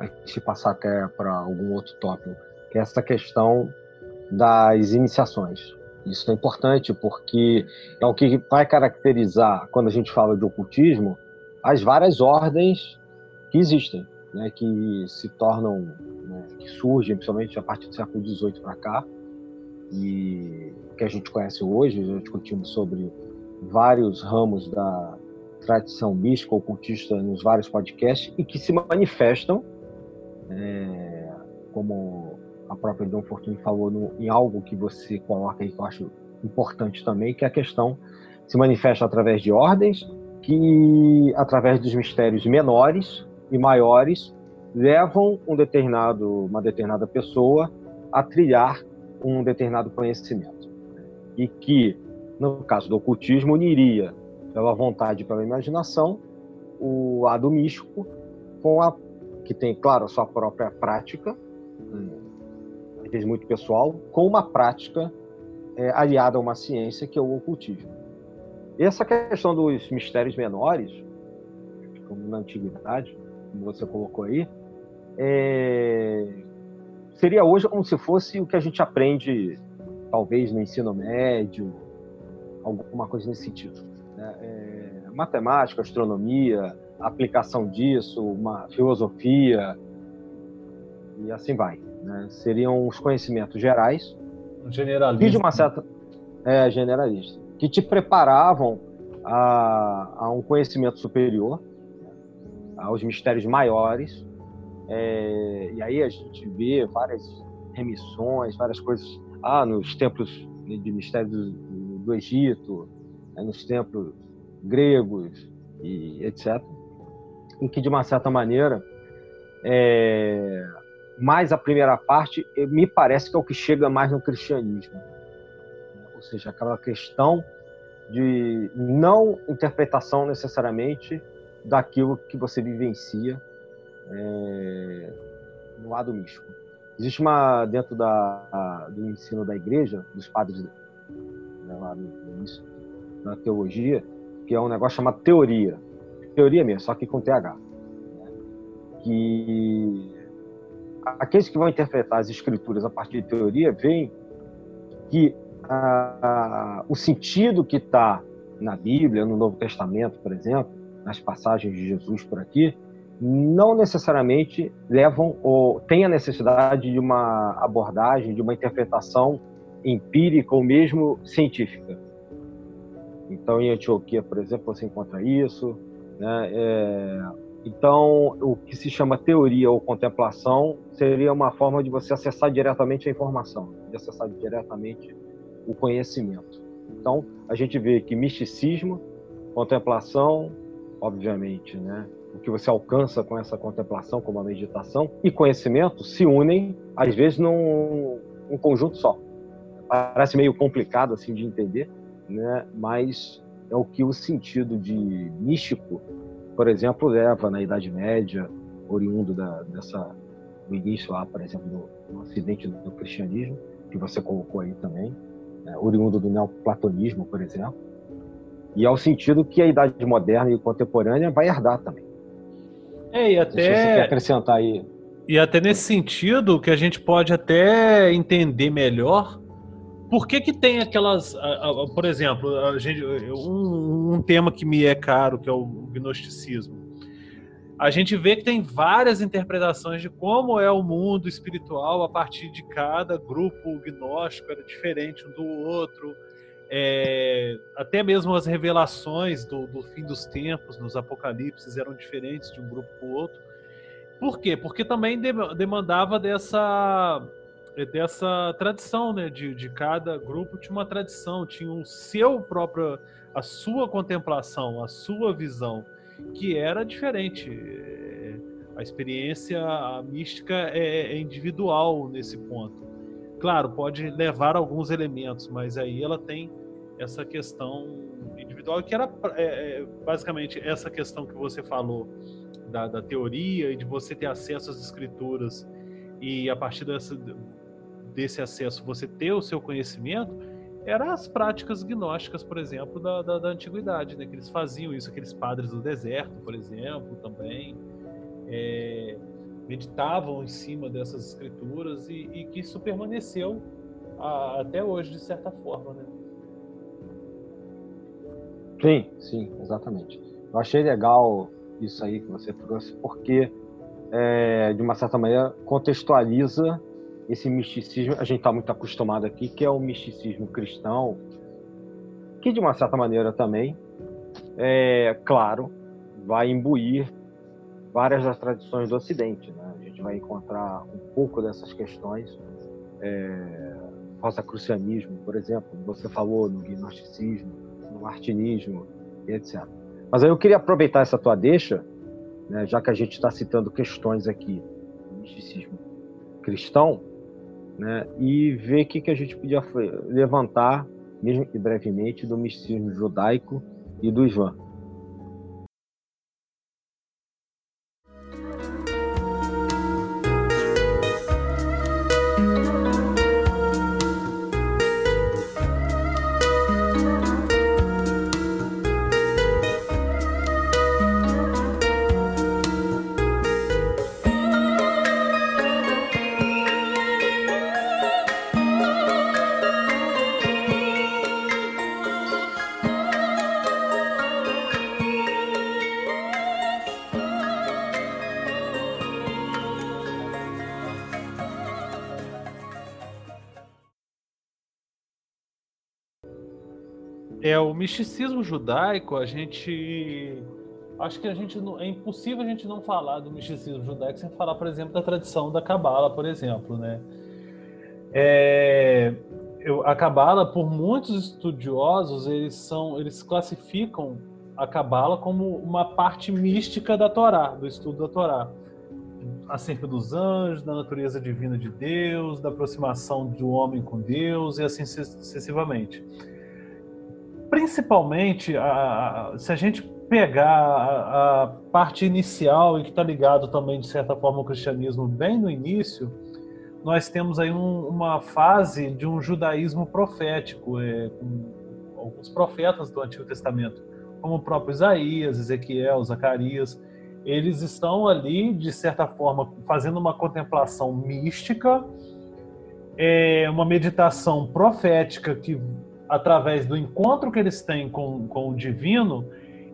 Antes de passar até para algum outro tópico, que é essa questão das iniciações. Isso é importante porque é o que vai caracterizar, quando a gente fala de ocultismo, as várias ordens que existem, né, que se tornam, surgem, principalmente a partir do século XVIII para cá, e que a gente conhece hoje, já discutimos sobre vários ramos da tradição mística ocultista nos vários podcasts e que se manifestam, é, como a própria Dom Fortune falou no, em algo que você coloca aí que eu acho importante também, que é a questão se manifesta através de ordens que, através dos mistérios menores e maiores, levam um determinado, uma determinada pessoa a trilhar um determinado conhecimento. E que, no caso do ocultismo, uniria pela vontade e pela imaginação o lado místico com a que tem, claro, a sua própria prática, vezes muito pessoal, com uma prática é, aliada a uma ciência que é o ocultismo. Essa questão dos mistérios menores, como na antiguidade, como você colocou aí, é... seria hoje como se fosse o que a gente aprende, talvez no ensino médio, alguma coisa nesse sentido. Né? É... matemática, astronomia, aplicação disso, uma filosofia, e assim vai. Né? Seriam os conhecimentos gerais. Generalista. E de uma certa. É, generalista. Que te preparavam a, a um conhecimento superior, aos mistérios maiores. É, e aí a gente vê várias remissões, várias coisas. Ah, nos templos de mistérios do, do Egito, né, nos templos gregos e etc. Em que, de uma certa maneira, é, mais a primeira parte, me parece que é o que chega mais no cristianismo. Ou seja, aquela questão de não interpretação necessariamente daquilo que você vivencia é, no lado místico. Existe uma, dentro da, do ensino da igreja, dos padres né, lá no início da teologia, que é um negócio chamado teoria. Teoria mesmo, só que com TH. Né? Que aqueles que vão interpretar as escrituras a partir de teoria veem que o sentido que está na Bíblia, no Novo Testamento, por exemplo, nas passagens de Jesus por aqui, não necessariamente levam ou têm a necessidade de uma abordagem, de uma interpretação empírica ou mesmo científica. Então, em Antioquia, por exemplo, você encontra isso. Né? É, então, o que se chama teoria ou contemplação seria uma forma de você acessar diretamente a informação, de acessar diretamente o conhecimento. Então, a gente vê que misticismo, contemplação, obviamente, né? O que você alcança com essa contemplação, como a meditação, e conhecimento se unem, às vezes, num, num conjunto só. Parece meio complicado assim de entender, né? Mas é o que o sentido de místico por exemplo, leva na Idade Média, oriundo da, dessa, do início lá, por exemplo, do, do acidente do, do, cristianismo, que você colocou aí também, né, oriundo do neoplatonismo, por exemplo, e ao sentido que a Idade Moderna e Contemporânea vai herdar também. É, e até... Acrescentar aí... E até nesse sentido, que a gente pode até entender melhor por que, que tem aquelas. por exemplo, a gente, um, um, tema que me é caro, que é o gnosticismo. A gente vê que tem várias interpretações de como é o mundo espiritual a partir de cada grupo gnóstico, era diferente um do outro. É, até mesmo as revelações do, do fim dos tempos, nos apocalipses, eram diferentes de um grupo para o outro. Por quê? Porque também demandava dessa é dessa tradição, né? De, de cada grupo tinha uma tradição, tinha o seu próprio, a sua contemplação, a sua visão, que era diferente. É, a experiência a mística é, é individual nesse ponto. Claro, pode levar alguns elementos, mas aí ela tem essa questão individual, que era é, é, basicamente essa questão que você falou da, da, teoria e de você ter acesso às escrituras e a partir dessa, desse acesso você ter o seu conhecimento, eram as práticas gnósticas, por exemplo, da, da, da antiguidade, né? que eles faziam isso, aqueles padres do deserto, por exemplo, também. É, meditavam em cima dessas escrituras e, e que isso permaneceu a, até hoje, de certa forma, né? Sim, sim, exatamente. Eu achei legal isso aí que você trouxe, porque, é, de uma certa maneira, contextualiza esse misticismo. A gente está muito acostumado aqui, que é o misticismo cristão, que, de uma certa maneira, também, é, claro, vai imbuir várias das tradições do Ocidente. Né? A gente vai encontrar um pouco dessas questões. É, rosacrucianismo, por exemplo, você falou no gnosticismo, martinismo, etc. Mas aí eu queria aproveitar essa tua deixa, né, já que a gente está citando questões aqui do misticismo cristão, né, e ver o que, que a gente podia levantar, mesmo que brevemente, do misticismo judaico e do Islã. Misticismo judaico, a gente. Acho que a gente é impossível a gente não falar do misticismo judaico sem falar, por exemplo, da tradição da Cabala, por exemplo, né? É, eu, a Cabala, por muitos estudiosos, eles são, eles classificam a Cabala como uma parte mística da Torá, do estudo da Torá, acerca dos anjos, da natureza divina de Deus, da aproximação do homem com Deus e assim sucessivamente principalmente, a, se a gente pegar a, a parte inicial e que está ligado também, de certa forma, ao cristianismo bem no início, nós temos aí um, uma fase de um judaísmo profético, é, com alguns profetas do Antigo Testamento, como o próprio Isaías, Ezequiel, Zacarias, eles estão ali, de certa forma, fazendo uma contemplação mística, é, uma meditação profética que através do encontro que eles têm com, com o divino,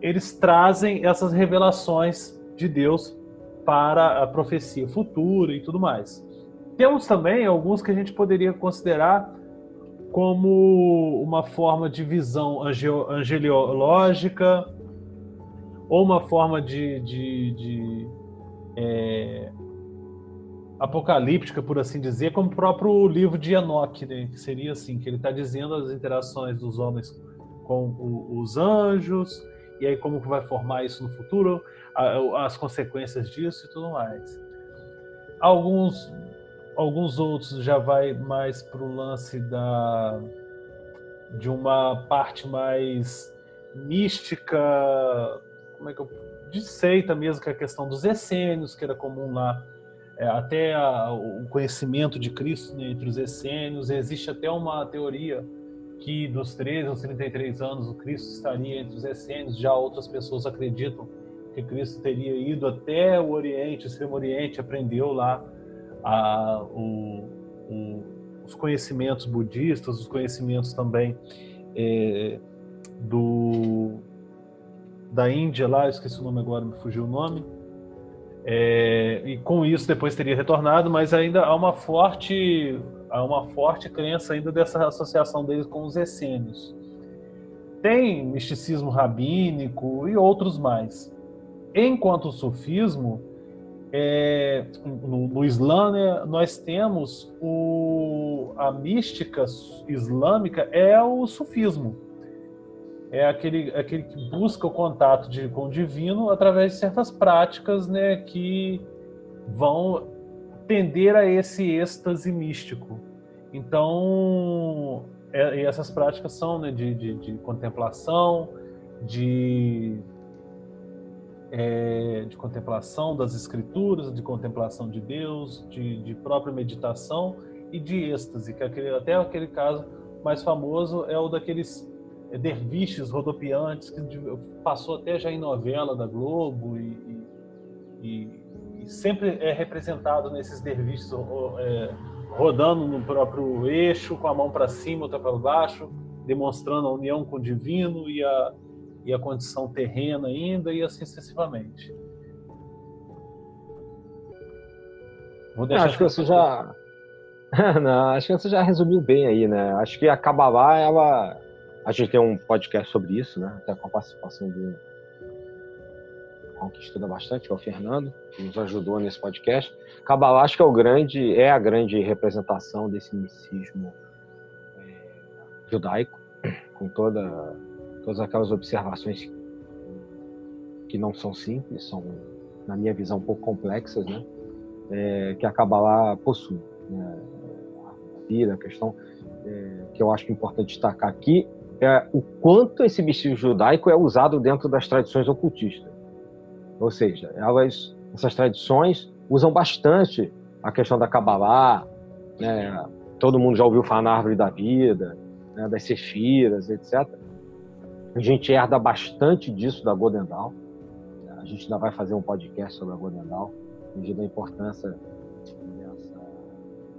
eles trazem essas revelações de Deus para a profecia futura e tudo mais. Temos também alguns que a gente poderia considerar como uma forma de visão angeliológica ou uma forma de, de, de é, apocalíptica, por assim dizer, como o próprio livro de Enoch, né? que seria assim, que ele está dizendo as interações dos homens com o, os anjos, e aí como que vai formar isso no futuro, a, as consequências disso e tudo mais. Alguns, alguns outros já vai mais para o lance da de uma parte mais mística, como é que eu de seita mesmo, que é a questão dos essênios, que era comum lá é, até a, o conhecimento de Cristo né, entre os essênios. Existe até uma teoria que dos 13 aos 33 anos o Cristo estaria entre os essênios. Já outras pessoas acreditam que Cristo teria ido até o Oriente, o Extremo Oriente, aprendeu lá a, o, o, os conhecimentos budistas, os conhecimentos também é, do da Índia lá, esqueci o nome agora, me fugiu o nome é, e com isso depois teria retornado, mas ainda há uma forte, há uma forte crença ainda dessa associação deles com os essênios. Tem misticismo rabínico e outros mais. Enquanto o sufismo, é, no, no Islã, né, nós temos o, a mística islâmica é o sufismo é aquele, aquele que busca o contato de, com o divino através de certas práticas né, que vão tender a esse êxtase místico. Então, é, essas práticas são né, de, de, de contemplação, de é, de contemplação das escrituras, de contemplação de Deus, de, de própria meditação e de êxtase, que é aquele, até aquele caso mais famoso é o daqueles derviches rodopiantes que passou até já em novela da Globo e, e, e sempre é representado nesses derviches é, rodando no próprio eixo, com a mão para cima, outra para baixo, demonstrando a união com o divino e a, e a condição terrena ainda, e assim sucessivamente. acho que você já. Não, acho que você já resumiu bem aí, né? Acho que a Kabbalah, ela. A gente tem um podcast sobre isso, né? Até com a participação um que estuda bastante, que é o Fernando, que nos ajudou nesse podcast. Que é o grande, é a grande representação desse misticismo é, judaico, com toda todas aquelas observações que não são simples, são, na minha visão, um pouco complexas, né? É, que a Kabbalah possui. Né? A vida, a questão é, que eu acho importante destacar aqui é o quanto esse misticismo judaico é usado dentro das tradições ocultistas. Ou seja, elas, essas tradições usam bastante a questão da Kabbalah, né? todo mundo já ouviu falar na árvore da vida, né? das sefiras, etc. A gente herda bastante disso da Godendal. A gente ainda vai fazer um podcast sobre a Godendal, devido à importância dessa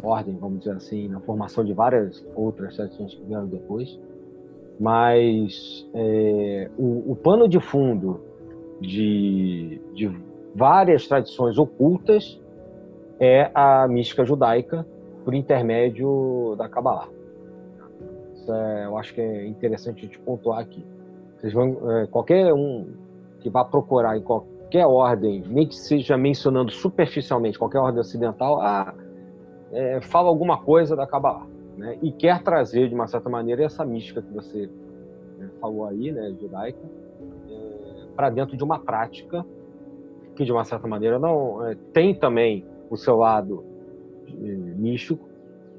ordem, vamos dizer assim, na formação de várias outras tradições que vieram depois. Mas é, o, o, pano de fundo de, de várias tradições ocultas é a mística judaica por intermédio da Kabbalah. Isso é, eu acho que é interessante a gente pontuar aqui. Vocês vão, é, qualquer um que vá procurar em qualquer ordem, nem que seja mencionando superficialmente qualquer ordem ocidental, ah, é, fala alguma coisa da Kabbalah. Né? E quer trazer, de uma certa maneira, essa mística que você né, falou aí, né, judaica, é, para dentro de uma prática que, de uma certa maneira, não é, tem também o seu lado é, místico,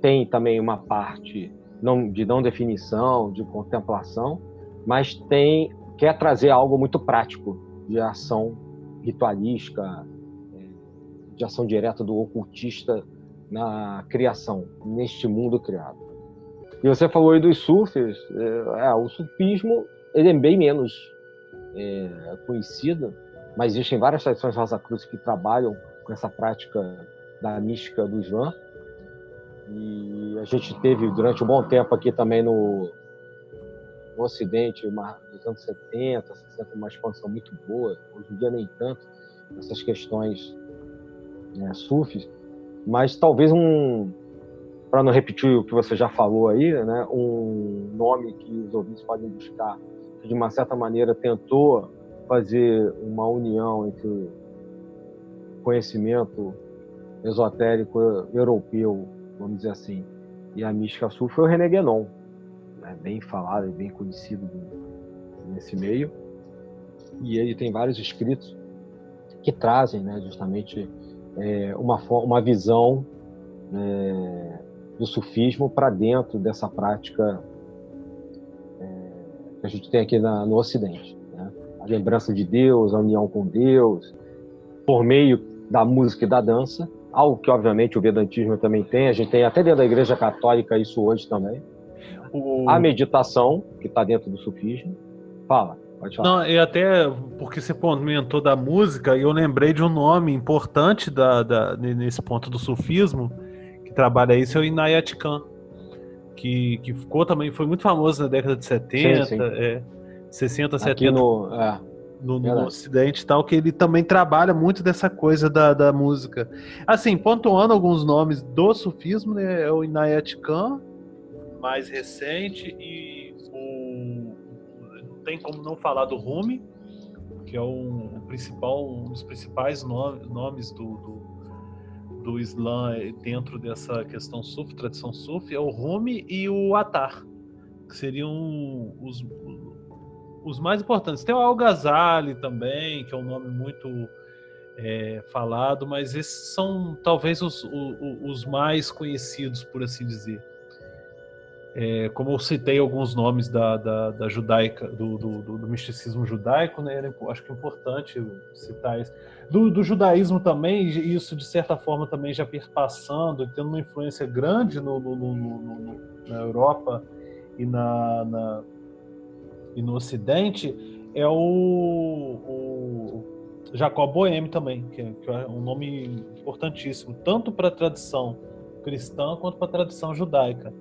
tem também uma parte não, de não definição, de contemplação, mas tem quer trazer algo muito prático de ação ritualística, é, de ação direta do ocultista na criação, neste mundo criado. E você falou aí dos sufis, é, é, o sufismo ele é bem menos é, conhecido, mas existem várias tradições Rosa Cruz que trabalham com essa prática da mística do Islã. E a gente teve durante um bom tempo aqui também no, no Ocidente, uma, nos anos 70, 60, uma expansão muito boa, hoje em dia nem tanto, essas questões né, sufis, mas talvez um, para não repetir o que você já falou aí, né, um nome que os ouvintes podem buscar, que de uma certa maneira tentou fazer uma união entre conhecimento esotérico europeu, vamos dizer assim, e a mística sul foi o René Guénon né, bem falado e bem conhecido nesse meio. E ele tem vários escritos que trazem né, justamente é, uma, uma visão é, do sufismo para dentro dessa prática é, que a gente tem aqui na, no Ocidente. Né? A lembrança de Deus, a união com Deus, por meio da música e da dança, algo que obviamente o Vedantismo também tem, a gente tem até dentro da Igreja Católica isso hoje também. O... A meditação, que está dentro do sufismo. Fala, pode falar. Não, e até porque você comentou da música, e eu lembrei de um nome importante da, da, nesse ponto do sufismo, que trabalha isso, é o Inayat Khan. Que, que ficou também, foi muito famoso na década de 70, sim, sim. É, 60, Aqui 70. No, é, no, no Ocidente tal, que ele também trabalha muito dessa coisa da, da música. Assim, pontuando alguns nomes do sufismo, né, é o Inayat Khan, mais recente e tem como não falar do Rumi, que é um, um principal, um dos principais nome, nomes do, do, do Islã dentro dessa questão sufi, tradição sufi, é o Rumi e o Atar, que seriam os, os mais importantes. Tem o Al-Ghazali também, que é um nome muito é, falado, mas esses são talvez os, os, os mais conhecidos, por assim dizer. É, como eu citei alguns nomes da, da, da judaica, do, do, do, misticismo judaico, né, acho que é importante citar isso. Do, do, judaísmo também, isso de certa forma também já perpassando, tendo uma influência grande no, no, no, na Europa e, na, na, e no Ocidente, é o, o Jacob Boehme também, que é, que é um nome importantíssimo, tanto para a tradição cristã quanto para a tradição judaica.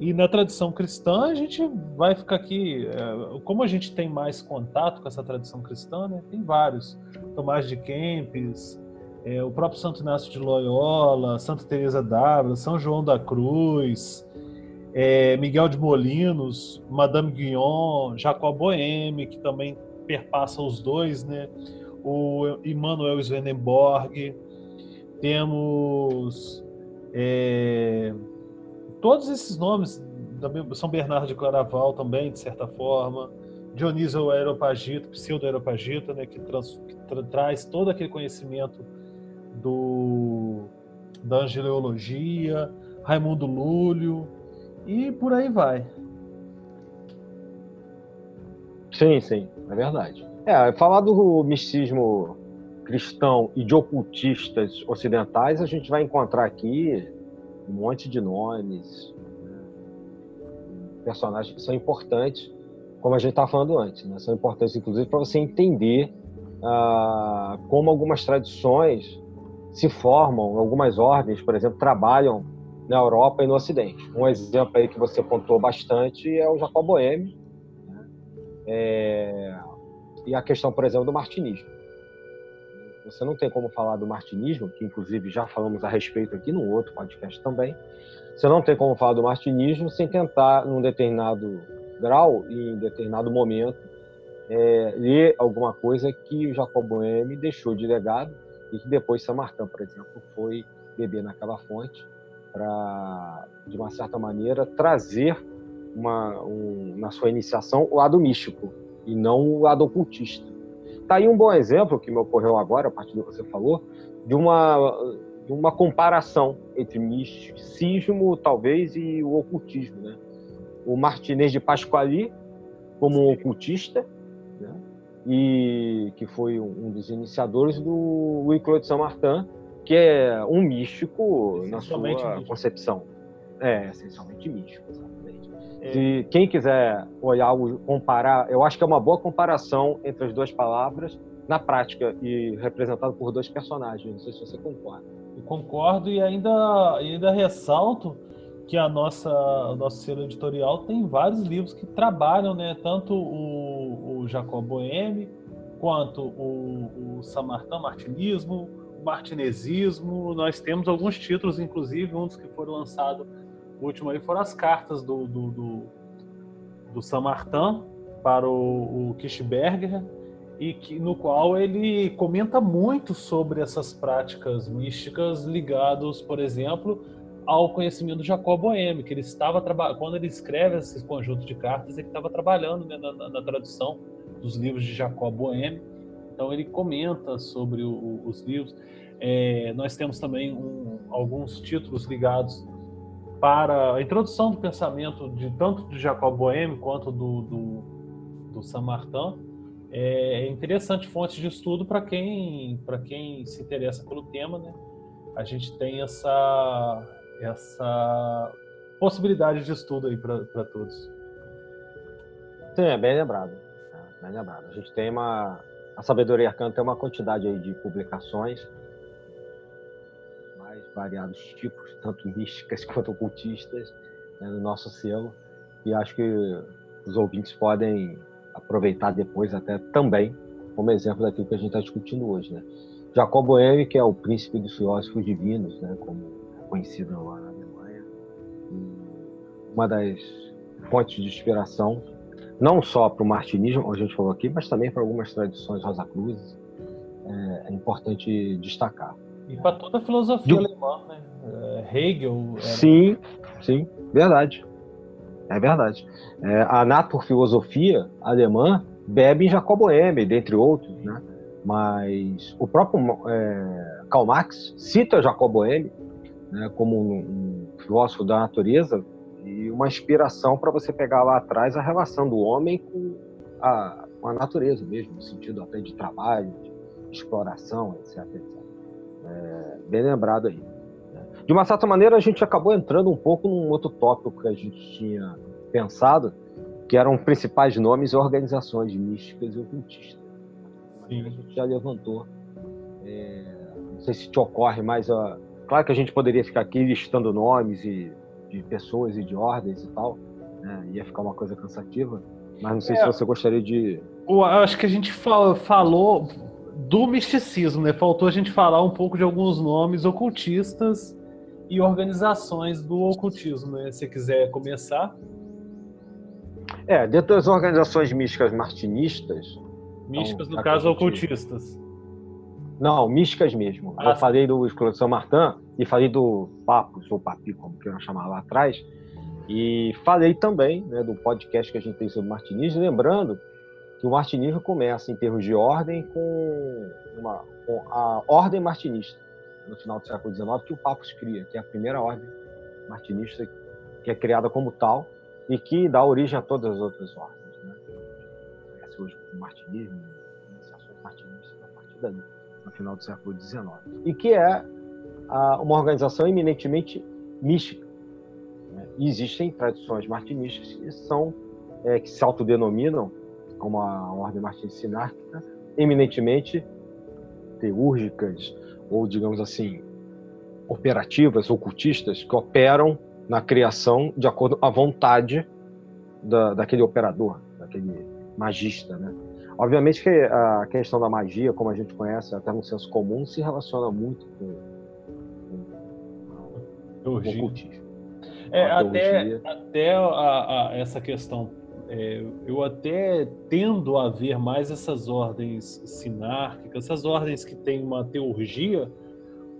E na tradição cristã, a gente vai ficar aqui. É, como a gente tem mais contato com essa tradição cristã, né, tem vários. Tomás de Kempis, é, o próprio Santo Inácio de Loyola, Santa Teresa d'Ávila, São João da Cruz, é, Miguel de Molinos, Madame Guion, Jacob Boehme, que também perpassa os dois, né? O Immanuel Swedenborg, temos é, todos esses nomes, São Bernardo de Claraval também, de certa forma, Dionísio Aeropagita, pseudo-aeropagita, né, que, trans, que tra traz todo aquele conhecimento do, da angeleologia, Raimundo Lúlio, e por aí vai. Sim, sim, é verdade. É, falar do misticismo cristão e de ocultistas ocidentais, a gente vai encontrar aqui um monte de nomes, né? personagens que são importantes, como a gente estava falando antes, né? são importantes inclusive para você entender ah, como algumas tradições se formam, algumas ordens, por exemplo, trabalham na Europa e no Ocidente. Um exemplo aí que você pontuou bastante é o Jacob Boehme né? é... e a questão, por exemplo, do martinismo. Você não tem como falar do martinismo, que inclusive já falamos a respeito aqui no outro podcast também. Você não tem como falar do martinismo sem tentar, num determinado grau e em determinado momento, é, ler alguma coisa que o Jacob Boehme deixou de legado e que depois Samarcã, por exemplo, foi beber naquela fonte para, de uma certa maneira, trazer uma, um, na sua iniciação o lado místico e não o lado ocultista. Tá aí um bom exemplo que me ocorreu agora, a partir do que você falou, de uma, de uma comparação entre misticismo, talvez, e o ocultismo. Né? O Martinez de Pasquali, como um ocultista, né? e que foi um dos iniciadores do Louis Claude Saint-Martin, que é um místico na sua místico. concepção. É, essencialmente místico, exatamente. Se quem quiser olhar, comparar, eu acho que é uma boa comparação entre as duas palavras na prática e representado por dois personagens. Não sei se você concorda. Eu concordo e ainda, ainda ressalto que a nossa o nosso selo editorial tem vários livros que trabalham, né, tanto o, o Jacob quanto o, o Samartã Martinismo, martinezismo. Nós temos alguns títulos, inclusive, um dos que foram lançados, o último aí foram as cartas do, do, do, do Samartã para o, o Kirchberger, e que, no qual ele comenta muito sobre essas práticas místicas ligados, por exemplo, ao conhecimento do Jacob Boehme, que ele estava quando ele escreve esse conjunto de cartas, ele estava trabalhando né, na, na, na, tradução dos livros de Jacob Boehme. Então ele comenta sobre o, os livros. É, nós temos também um, alguns títulos ligados para a introdução do pensamento de tanto de Jacob Boehme quanto do, do, do Saint-Martin. É, é interessante fonte de estudo para quem para quem se interessa pelo tema, né? A gente tem essa essa possibilidade de estudo aí para todos. Sim, é bem lembrado. É bem lembrado. A gente tem uma a sabedoria arcana tem uma quantidade aí de publicações variados tipos, tanto místicas quanto ocultistas, né, no nosso selo. E acho que os ouvintes podem aproveitar depois até também como exemplo daquilo que a gente está discutindo hoje. Né? Jacob Boehme, que é o príncipe dos filósofos divinos, né, como é conhecido lá na Alemanha, uma das fontes de inspiração, não só para o martinismo, como a gente falou aqui, mas também para algumas tradições Rosacruzes, é, é importante destacar. E para toda a filosofia Do... alemã, né? É, Hegel. Era... Sim, sim, verdade. É verdade. É, a naturfilosofia alemã bebe em Jacob Boehme, dentre outros, né? Mas o próprio é, Karl Marx cita Jacob Boehme né, como um, um, filósofo da natureza e uma inspiração para você pegar lá atrás a relação do homem com a, com a natureza mesmo, no sentido até de trabalho, de exploração, etc. etc. É, bem lembrado aí. Né? De uma certa maneira, a gente acabou entrando um pouco num outro tópico que a gente tinha pensado, que eram principais nomes e organizações místicas e ocultistas. Sim. A gente já levantou. É, não sei se te ocorre, mas claro que a gente poderia ficar aqui listando nomes e, de pessoas e de ordens e tal, né? ia ficar uma coisa cansativa, mas não sei é, se você gostaria de. Eu acho que a gente falou do misticismo, né? Faltou a gente falar um pouco de alguns nomes ocultistas e organizações do ocultismo, né? Se quiser começar. É, dentro das organizações místicas martinistas. Místicas, então, no caso, ocultistas. Não, místicas mesmo. Ah, eu falei do Escola de São Martin e falei do Papos, ou Papi, como queiram chamar lá atrás. E falei também né, do podcast que a gente tem sobre martinismo, lembrando que o martinismo começa, em termos de ordem, com, uma, com a ordem martinista, no final do século XIX, que o Papos cria, que é a primeira ordem martinista que é criada como tal e que dá origem a todas as outras ordens. Né? Conhece hoje como martinismo, iniciações martinistas a partir dali, no final do século XIX. E que é uma organização eminentemente mística. Né? E existem tradições martinistas que são é, que se autodenominam como a ordem martinista sinárquica, eminentemente teúrgicas ou, digamos assim, operativas, ocultistas, que operam na criação de acordo com a vontade da, daquele operador, daquele magista, né? Obviamente que a questão da magia, como a gente conhece até no senso comum, se relaciona muito com, com, com o ocultismo. É, até, até a, a, essa questão é, eu até tendo a ver mais essas ordens sinárquicas, essas ordens que têm uma teurgia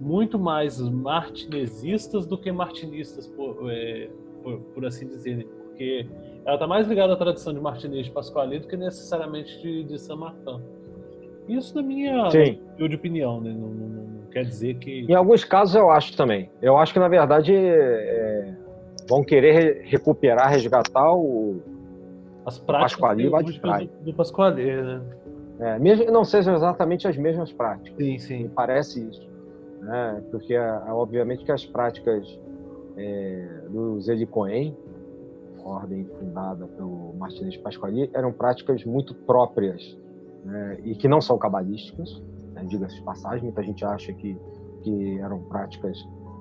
muito mais martinesistas do que martinistas, por, é, por, por assim dizer, né? porque ela está mais ligada à tradição de Martinez de Pasquale do que necessariamente de, de Saint Martin. Isso na minha de opinião, né? Não, não, não, quer dizer que. Em alguns casos eu acho também. Eu acho que na verdade é, vão querer recuperar, resgatar o, as práticas de trás. Do, do Pasquale, né? É, mesmo não sejam exatamente as mesmas práticas. Sim, sim. parece isso. Né? Porque, obviamente, que as práticas é, do Zé Cohen, ordem fundada pelo Martinez Pasquale, eram práticas muito próprias né? e que não são cabalísticas, né? diga-se de passagem. Muita gente acha que, que eram práticas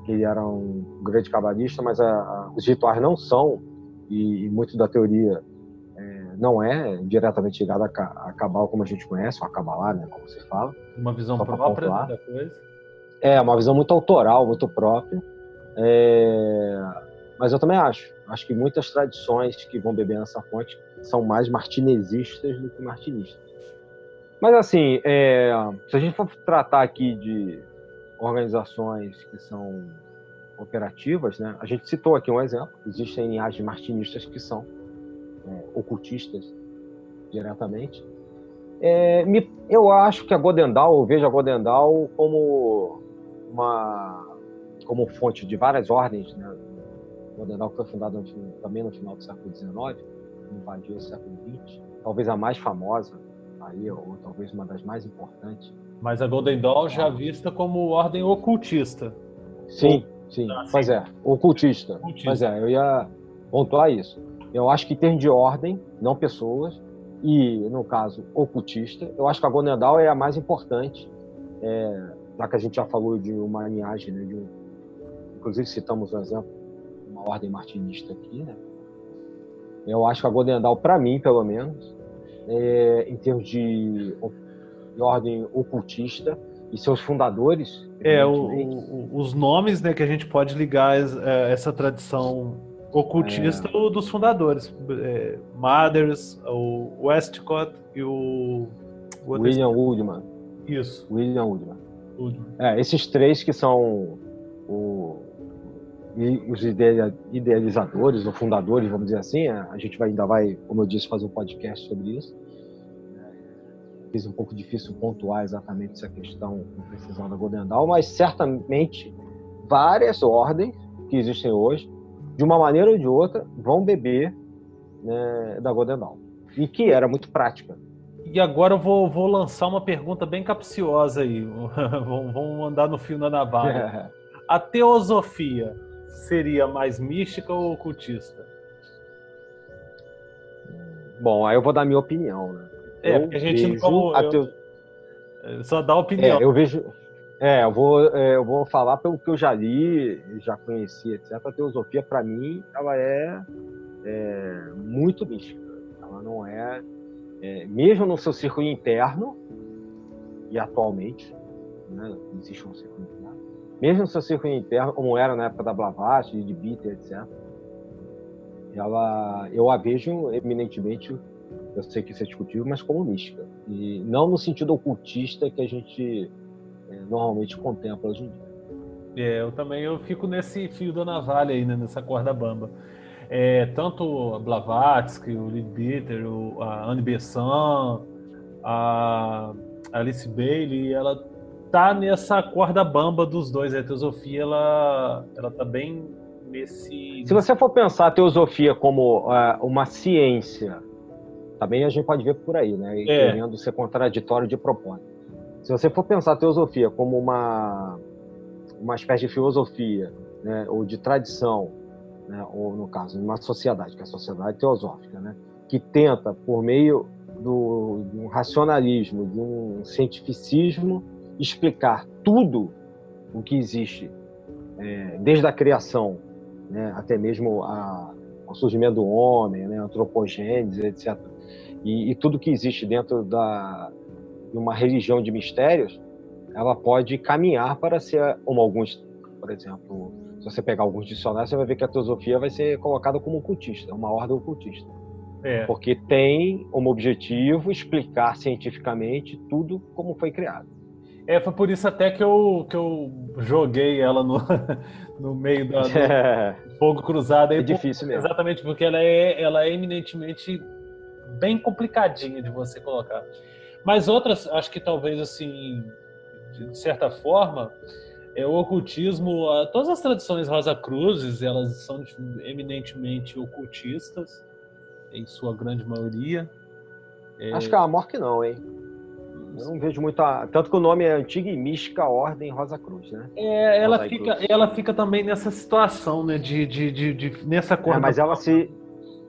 que ele era um grande cabalista, mas a, a, os rituais não são, e, e muito da teoria não é diretamente ligado a, a Cabal como a gente conhece, ou a Cabalá, né, como se fala. Uma visão própria da coisa. É, uma visão muito autoral, muito própria. É... Mas eu também acho. Acho que muitas tradições que vão beber nessa fonte são mais martinezistas do que martinistas. Mas, assim, é... se a gente for tratar aqui de organizações que são operativas, né? A gente citou aqui um exemplo. Existem linhagens martinistas que são é, ocultistas diretamente. É, me, eu acho que a Godendal, eu vejo a Godendal como uma como fonte de várias ordens, né? Godendal foi fundada no, também no final do século XIX, invadiu o século XX, talvez a mais famosa aí, ou talvez uma das mais importantes. Mas a Golden Dawn já vista como ordem ocultista. Sim, sim, ah, pois é, ocultista. ocultista. Pois é, eu ia pontuar isso. Eu acho que tem de ordem, não pessoas, e, no caso, ocultista. Eu acho que a Gonedal é a mais importante, é, já que a gente já falou de uma linhagem, né, de um, inclusive citamos um exemplo, uma ordem martinista aqui, né? Eu acho que a Godendal, para mim, pelo menos, é, em termos de, de, ordem ocultista e seus fundadores. É, o, o, os nomes né, que a gente pode ligar é, essa tradição ocultista é. dos fundadores. É, Mothers, o Westcott e o. o William Woodman. Isso. William Woodman. Woodman. É, esses três que são o, os idealizadores, ou fundadores, vamos dizer assim. É, a gente vai, ainda vai, como eu disse, fazer um podcast sobre isso. É, fiz um pouco difícil pontuar exatamente essa questão com precisão da Golden Dawn, mas certamente várias ordens que existem hoje de uma maneira ou de outra, vão beber né, da Golden Dawn. E que era muito prática. E agora eu vou, vou lançar uma pergunta bem capciosa aí. Vamos mandar no fio da navalha. A teosofia seria mais mística ou ocultista? Bom, aí eu vou dar minha opinião, né? É, porque a gente não como, eu, só dá opinião. É, eu vejo. É, eu vou, é, eu vou falar pelo que eu já li, já conheci, etc. A teosofia, para mim, ela é, é, muito mística. Ela não é, é, mesmo no seu círculo interno, e atualmente, né, existe um círculo interno, mesmo no seu círculo interno, como era na época da Blavatsky, de Bitter, etc., ela, eu a vejo eminentemente eu sei que isso é discutível, mas como mística. E não no sentido ocultista que a gente normalmente contempla hoje em dia. É, eu também eu fico nesse fio da navalha aí, né, nessa corda bamba. É, tanto a Blavatsky, o Leadbeater, a Anne Besson, a Alice Bailey, ela tá nessa corda bamba dos dois. A teosofia, ela, ela tá bem nesse... Se você for pensar a teosofia como uh, uma ciência também a gente pode ver por aí, né? E é. querendo ser contraditório de propósito. Se você for pensar a teosofia como uma, uma espécie de filosofia, né? ou de tradição, né? ou no caso, uma sociedade, que é a sociedade teosófica, né? que tenta, por meio do, de um racionalismo, de um cientificismo, explicar tudo o que existe, é, desde a criação né? até mesmo a, o surgimento do homem, né? antropogênese, etc e, e tudo que existe dentro da, de uma religião de mistérios, ela pode caminhar para ser, como alguns, por exemplo, se você pegar alguns dicionários, você vai ver que a teosofia vai ser colocada como ocultista, uma ordem ocultista. É. Porque tem como objetivo explicar cientificamente tudo como foi criado. É, foi por isso até que eu, que eu joguei ela no, no meio do é. fogo cruzado. É difícil mesmo. Exatamente, porque ela é, ela é eminentemente bem complicadinha de você colocar. Mas outras, acho que talvez assim, de certa forma, é o ocultismo, todas as tradições Rosa Cruzes, elas são eminentemente ocultistas, em sua grande maioria. É... Acho que a Amor que não, hein? Eu não vejo muito. A... Tanto que o nome é Antiga e Mística Ordem Rosa Cruz, né? É, ela, fica, ela fica também nessa situação, né? De, de, de, de nessa cor. É, mas ela se,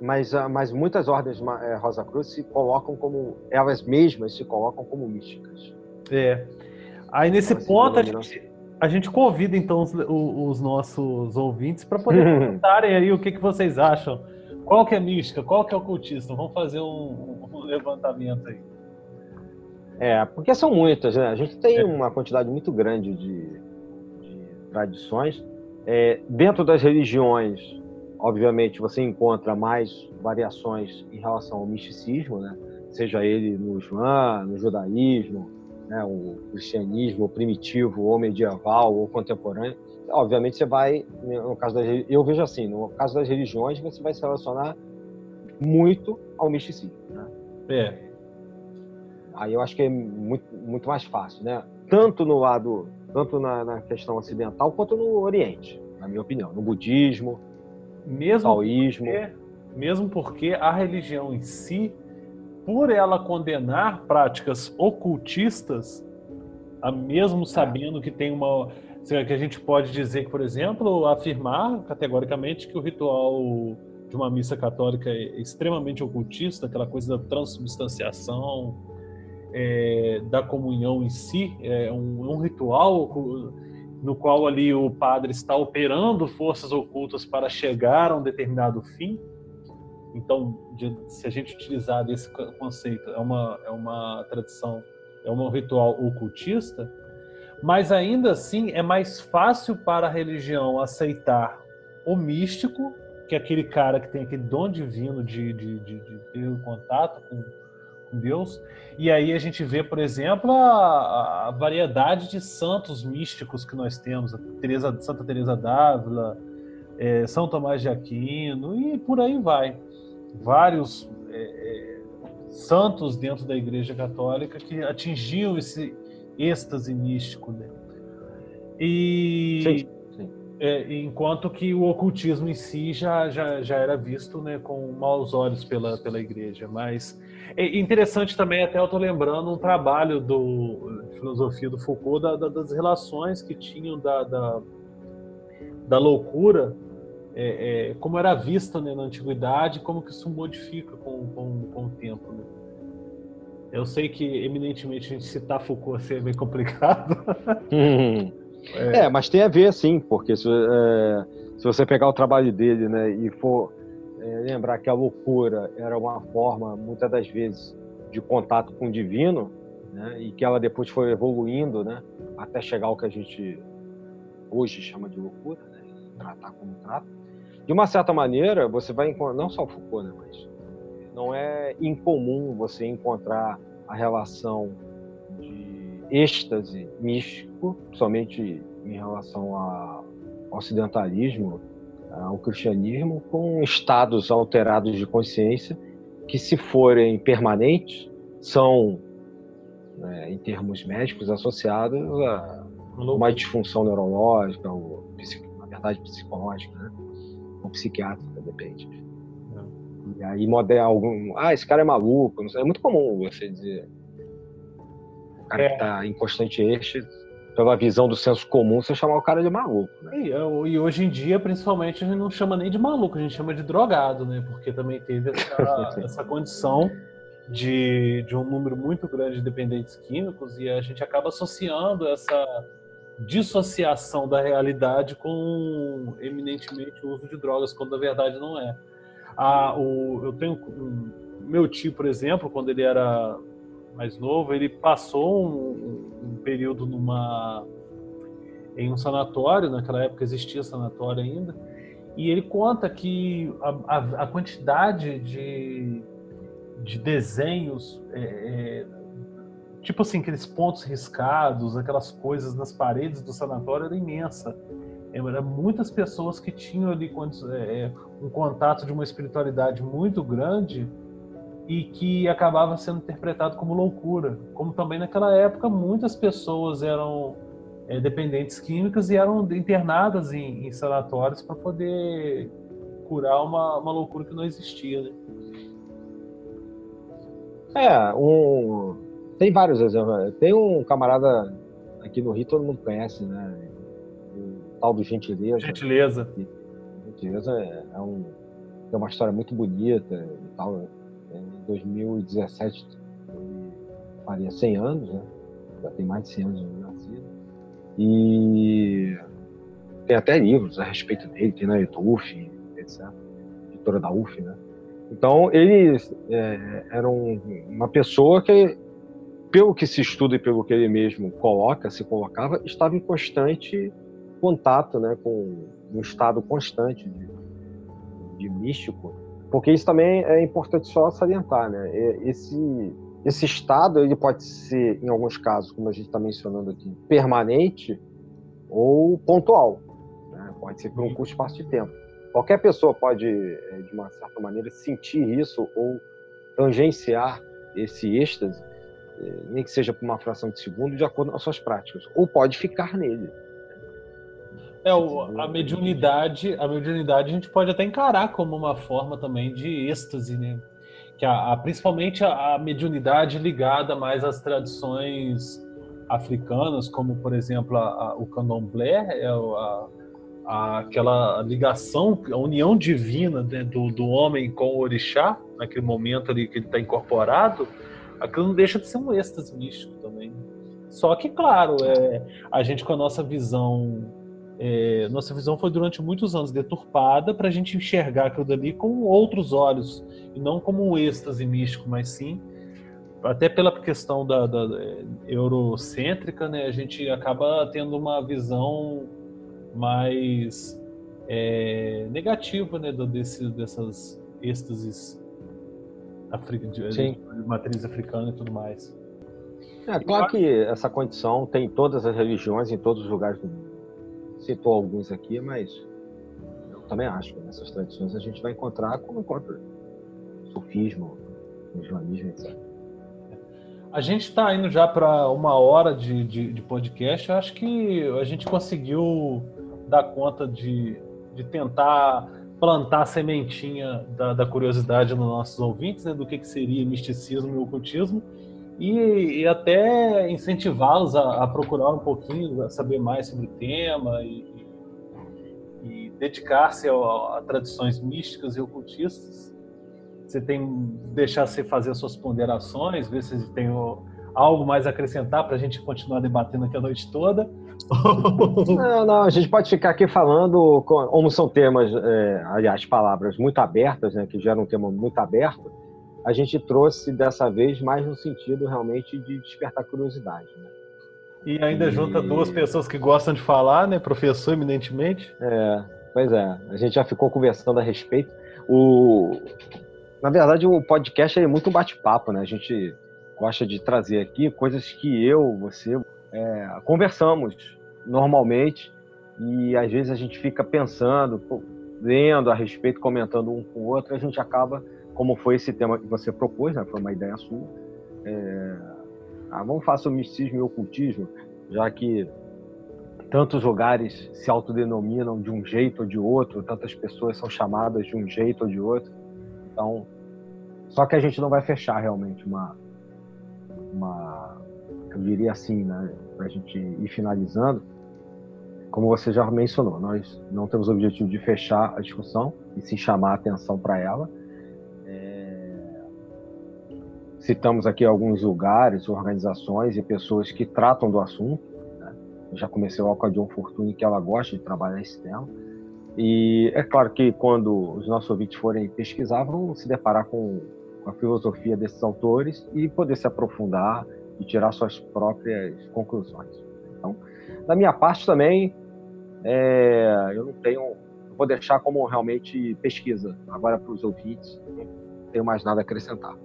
mas, ah, mas muitas ordens é, Rosa Cruz se colocam como, elas mesmas se colocam como místicas. É. Aí nesse então, ponto a gente, a gente convida então os, os nossos ouvintes para poder comentarem aí o que, que vocês acham. Qual que é mística? Qual que é ocultista? Vamos fazer um, um levantamento aí. É, porque são muitas, né? A gente tem é. uma quantidade muito grande de, de tradições. É, dentro das religiões Obviamente, você encontra mais variações em relação ao misticismo, né? seja ele no Islã, no judaísmo, né? o cristianismo primitivo, ou medieval, ou contemporâneo. Obviamente, você vai, no caso das, eu vejo assim, no caso das religiões, você vai se relacionar muito ao misticismo. Né? É. Aí eu acho que é muito, muito mais fácil, né? Tanto no lado, tanto na, na questão ocidental quanto no Oriente, na minha opinião, no budismo, mesmo Taoísmo. Porque, mesmo porque a religião em si, por ela condenar práticas ocultistas, mesmo sabendo que tem uma. Que a gente pode dizer que, por exemplo, afirmar categoricamente que o ritual de uma missa católica é extremamente ocultista, aquela coisa da transubstanciação, é, da comunhão em si, é um, um ritual no qual ali o padre está operando forças ocultas para chegar a um determinado fim. Então, de, se a gente utilizar esse conceito, é uma, é uma tradição, é um ritual ocultista, mas ainda assim é mais fácil para a religião aceitar o místico, que é aquele cara que tem aquele dom divino de, de, de, de ter um contato com Deus, e aí a gente vê, por exemplo, a, a variedade de santos místicos que nós temos, Teresa, Santa Teresa d'Ávila, é, São Tomás de Aquino e por aí vai. Vários é, é, santos dentro da Igreja Católica que atingiam esse êxtase místico. Né? E sim, sim. É, enquanto que o ocultismo em si já, já, já era visto né, com maus olhos pela, pela igreja. Mas é interessante também, até eu estou lembrando um trabalho do filosofia do Foucault da, da, das relações que tinham da, da, da loucura, é, é, como era vista né, na antiguidade, como que isso modifica com, com, com o tempo. Né? Eu sei que eminentemente a gente citar Foucault assim, é bem complicado. É. mas tem a ver, sim, porque se, é, se você pegar o trabalho dele né, e for é, lembrar que a loucura era uma forma, muitas das vezes, de contato com o divino, né, e que ela depois foi evoluindo né, até chegar ao que a gente hoje chama de loucura, né, tratar como trata. De uma certa maneira, você vai encontrar, não só Foucault, né, mas não é incomum você encontrar a relação de êxtase místico, somente em relação ao ocidentalismo, ao cristianismo, com estados alterados de consciência que, se forem permanentes, são, né, em termos médicos, associados a uma disfunção neurológica, ou, na verdade, psicológica, né? ou psiquiátrica, depende. E aí modela algum. Ah, esse cara é maluco. É muito comum você dizer. O cara é. que está em constante eixo, pela visão do senso comum, você chamar o cara de maluco. Né? E, e, hoje em dia, principalmente, a gente não chama nem de maluco, a gente chama de drogado, né? Porque também teve essa, essa condição de, de um número muito grande de dependentes químicos e a gente acaba associando essa dissociação da realidade com eminentemente o uso de drogas, quando na verdade não é. A, o, eu tenho um, meu tio, por exemplo, quando ele era mais novo, ele passou um, um período numa em um sanatório, naquela época existia sanatório ainda, e ele conta que a, a, a quantidade de, de desenhos, é, é, tipo assim, aqueles pontos riscados, aquelas coisas nas paredes do sanatório era imensa. Era muitas pessoas que tinham ali é, é, um contato de uma espiritualidade muito grande e que acabava sendo interpretado como loucura. Como também naquela época muitas pessoas eram é, dependentes químicas e eram internadas em, em sanatórios para poder curar uma, uma loucura que não existia. Né? É, um... tem vários exemplos. Tem um camarada aqui no Rio, todo mundo conhece, né? tal do Gentileza. Gentileza. Gentileza é, é um, tem uma história muito bonita e tal. Em 2017 ele faria 100 anos, né? Já tem mais de 100 anos de nascido. E tem até livros a respeito dele, tem na EDUF, etc. Editora da UF, né? Então, ele é, era um, uma pessoa que, pelo que se estuda e pelo que ele mesmo coloca, se colocava, estava em constante contato né, com um estado constante de, de místico, porque isso também é importante só salientar, né? Esse esse estado ele pode ser, em alguns casos, como a gente está mencionando aqui, permanente ou pontual. Né? Pode ser por um curto espaço de tempo. Qualquer pessoa pode, é, de uma certa maneira, sentir isso ou tangenciar esse êxtase, é, nem que seja por uma fração de segundo, de acordo com as suas práticas. Ou pode ficar nele. É, o, a mediunidade, a mediunidade a gente pode até encarar como uma forma também de êxtase, né? Que a, a principalmente a, a, mediunidade ligada mais às tradições africanas, como por exemplo a, o candomblé, é aquela ligação, a união divina né, do, do homem com o orixá, naquele momento ali que ele está incorporado, aquilo não deixa de ser um êxtase místico também. Só que, claro, é, a gente com a nossa visão é, nossa visão foi durante muitos anos deturpada para a gente enxergar aquilo dali com outros olhos e não como um êxtase místico, mas sim até pela questão da, da, da eurocêntrica, né, a gente acaba tendo uma visão mais é, negativa, né, desse, dessas êxtases de, de, matriz africana e tudo mais. É claro que essa condição tem em todas as religiões, em todos os lugares do mundo citou alguns aqui, mas eu também acho que nessas tradições a gente vai encontrar como encontra sufismo, islamismo, etc. A gente está indo já para uma hora de, de, de, podcast. Eu acho que a gente conseguiu dar conta de, de tentar plantar a sementinha da, da curiosidade nos nossos ouvintes, né, do que, que seria misticismo e ocultismo, e, e até incentivá-los a, a, procurar um pouquinho, a saber mais sobre o tema e, e, dedicar-se a, a, tradições místicas e ocultistas. Você tem deixar você fazer suas ponderações, ver se tem algo mais a acrescentar para a gente continuar debatendo aqui a noite toda. não, não, a gente pode ficar aqui falando, como são temas, é, aliás, palavras muito abertas, né, que geram um tema muito aberto, a gente trouxe dessa vez mais no sentido realmente de despertar curiosidade. Né? E ainda e... junta duas pessoas que gostam de falar, né, professor eminentemente. É, pois é, a gente já ficou conversando a respeito. O... Na verdade, o podcast é muito um bate-papo, né? A gente gosta de trazer aqui coisas que eu, você, é, conversamos normalmente e às vezes a gente fica pensando, lendo a respeito, comentando um com o outro, a gente acaba, como foi esse tema que você propôs, né, foi uma ideia sua, é, ah, vamos falar sobre misticismo e ocultismo, já que tantos lugares se autodenominam de um jeito ou de outro, tantas pessoas são chamadas de um jeito ou de outro, então só que a gente não vai fechar realmente uma, uma eu diria assim, né, para a gente ir finalizando, como você já mencionou, nós não temos o objetivo de fechar a discussão e sim chamar a atenção para ela. Citamos aqui alguns lugares, organizações e pessoas que tratam do assunto. Né? Já comecei com a John Fortune, que ela gosta de trabalhar esse tema. E é claro que quando os nossos ouvintes forem pesquisar, vão se deparar com a filosofia desses autores e poder se aprofundar e tirar suas próprias conclusões. Então, da minha parte também, é, eu não tenho, vou deixar como realmente pesquisa agora para os ouvintes, não tenho mais nada a acrescentar.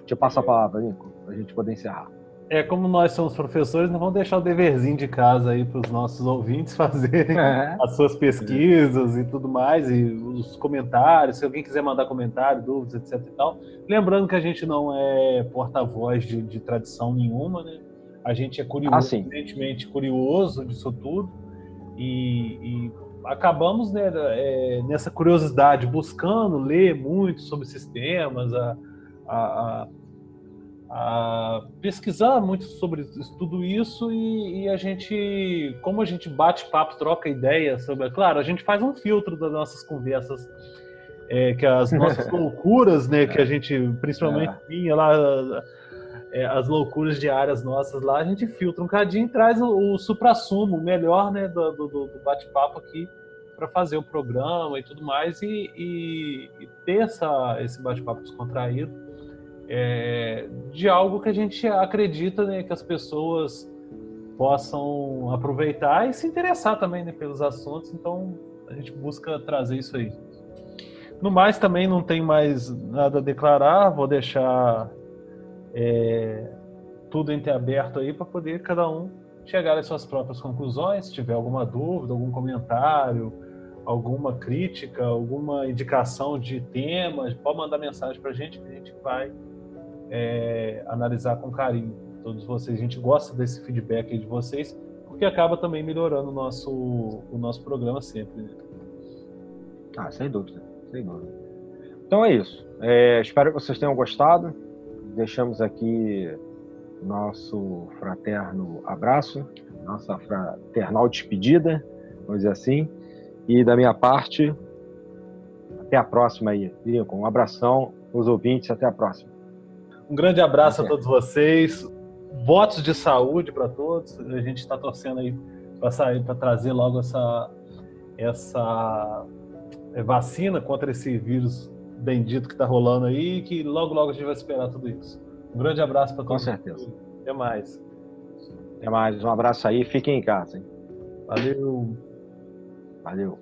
Deixa eu passar a palavra, Nico, para a gente poder encerrar. É, como nós somos professores, não vamos deixar o deverzinho de casa aí para os nossos ouvintes fazerem é. as suas pesquisas é. e tudo mais, e os comentários, se alguém quiser mandar comentário, dúvidas, etc e tal. Lembrando que a gente não é porta-voz de, de, tradição nenhuma, né? A gente é curioso, ah, evidentemente curioso disso tudo, e, e acabamos né, é, nessa curiosidade, buscando ler muito sobre sistemas, a, a, a pesquisar muito sobre tudo isso e, e, a gente, como a gente bate papo, troca ideia sobre, claro, a gente faz um filtro das nossas conversas, é, que as nossas loucuras, né, que a gente principalmente é. vinha lá, é, as loucuras diárias nossas lá, a gente filtra um cadinho e traz o, o supra-sumo, o melhor, né, do, do, do bate-papo aqui para fazer o programa e tudo mais e, e, e ter essa, esse bate-papo descontraído é, de algo que a gente acredita né, que as pessoas possam aproveitar e se interessar também né, pelos assuntos. Então a gente busca trazer isso aí. No mais, também não tem mais nada a declarar. Vou deixar é, tudo entreaberto aí para poder cada um chegar às suas próprias conclusões. Se tiver alguma dúvida, algum comentário, alguma crítica, alguma indicação de temas, pode mandar mensagem para a gente que a gente vai é, analisar com carinho todos vocês. A gente gosta desse feedback de vocês, porque acaba também melhorando o nosso, o nosso programa sempre. Né? Ah, sem dúvida, sem dúvida. Então é isso. É, espero que vocês tenham gostado. Deixamos aqui nosso fraterno abraço, nossa fraternal despedida, vamos dizer assim. E da minha parte, até a próxima aí, Lincoln. Um abração, os ouvintes, até a próxima. Um grande abraço a todos vocês. Votos de saúde para todos. A gente está torcendo aí para sair, para trazer logo essa, essa é, vacina contra esse vírus bendito que está rolando aí, que logo, logo a gente vai esperar tudo isso. Um grande abraço para todos. Com certeza. Até mais. Até mais. Um abraço aí. Fiquem em casa. Hein? Valeu. Valeu.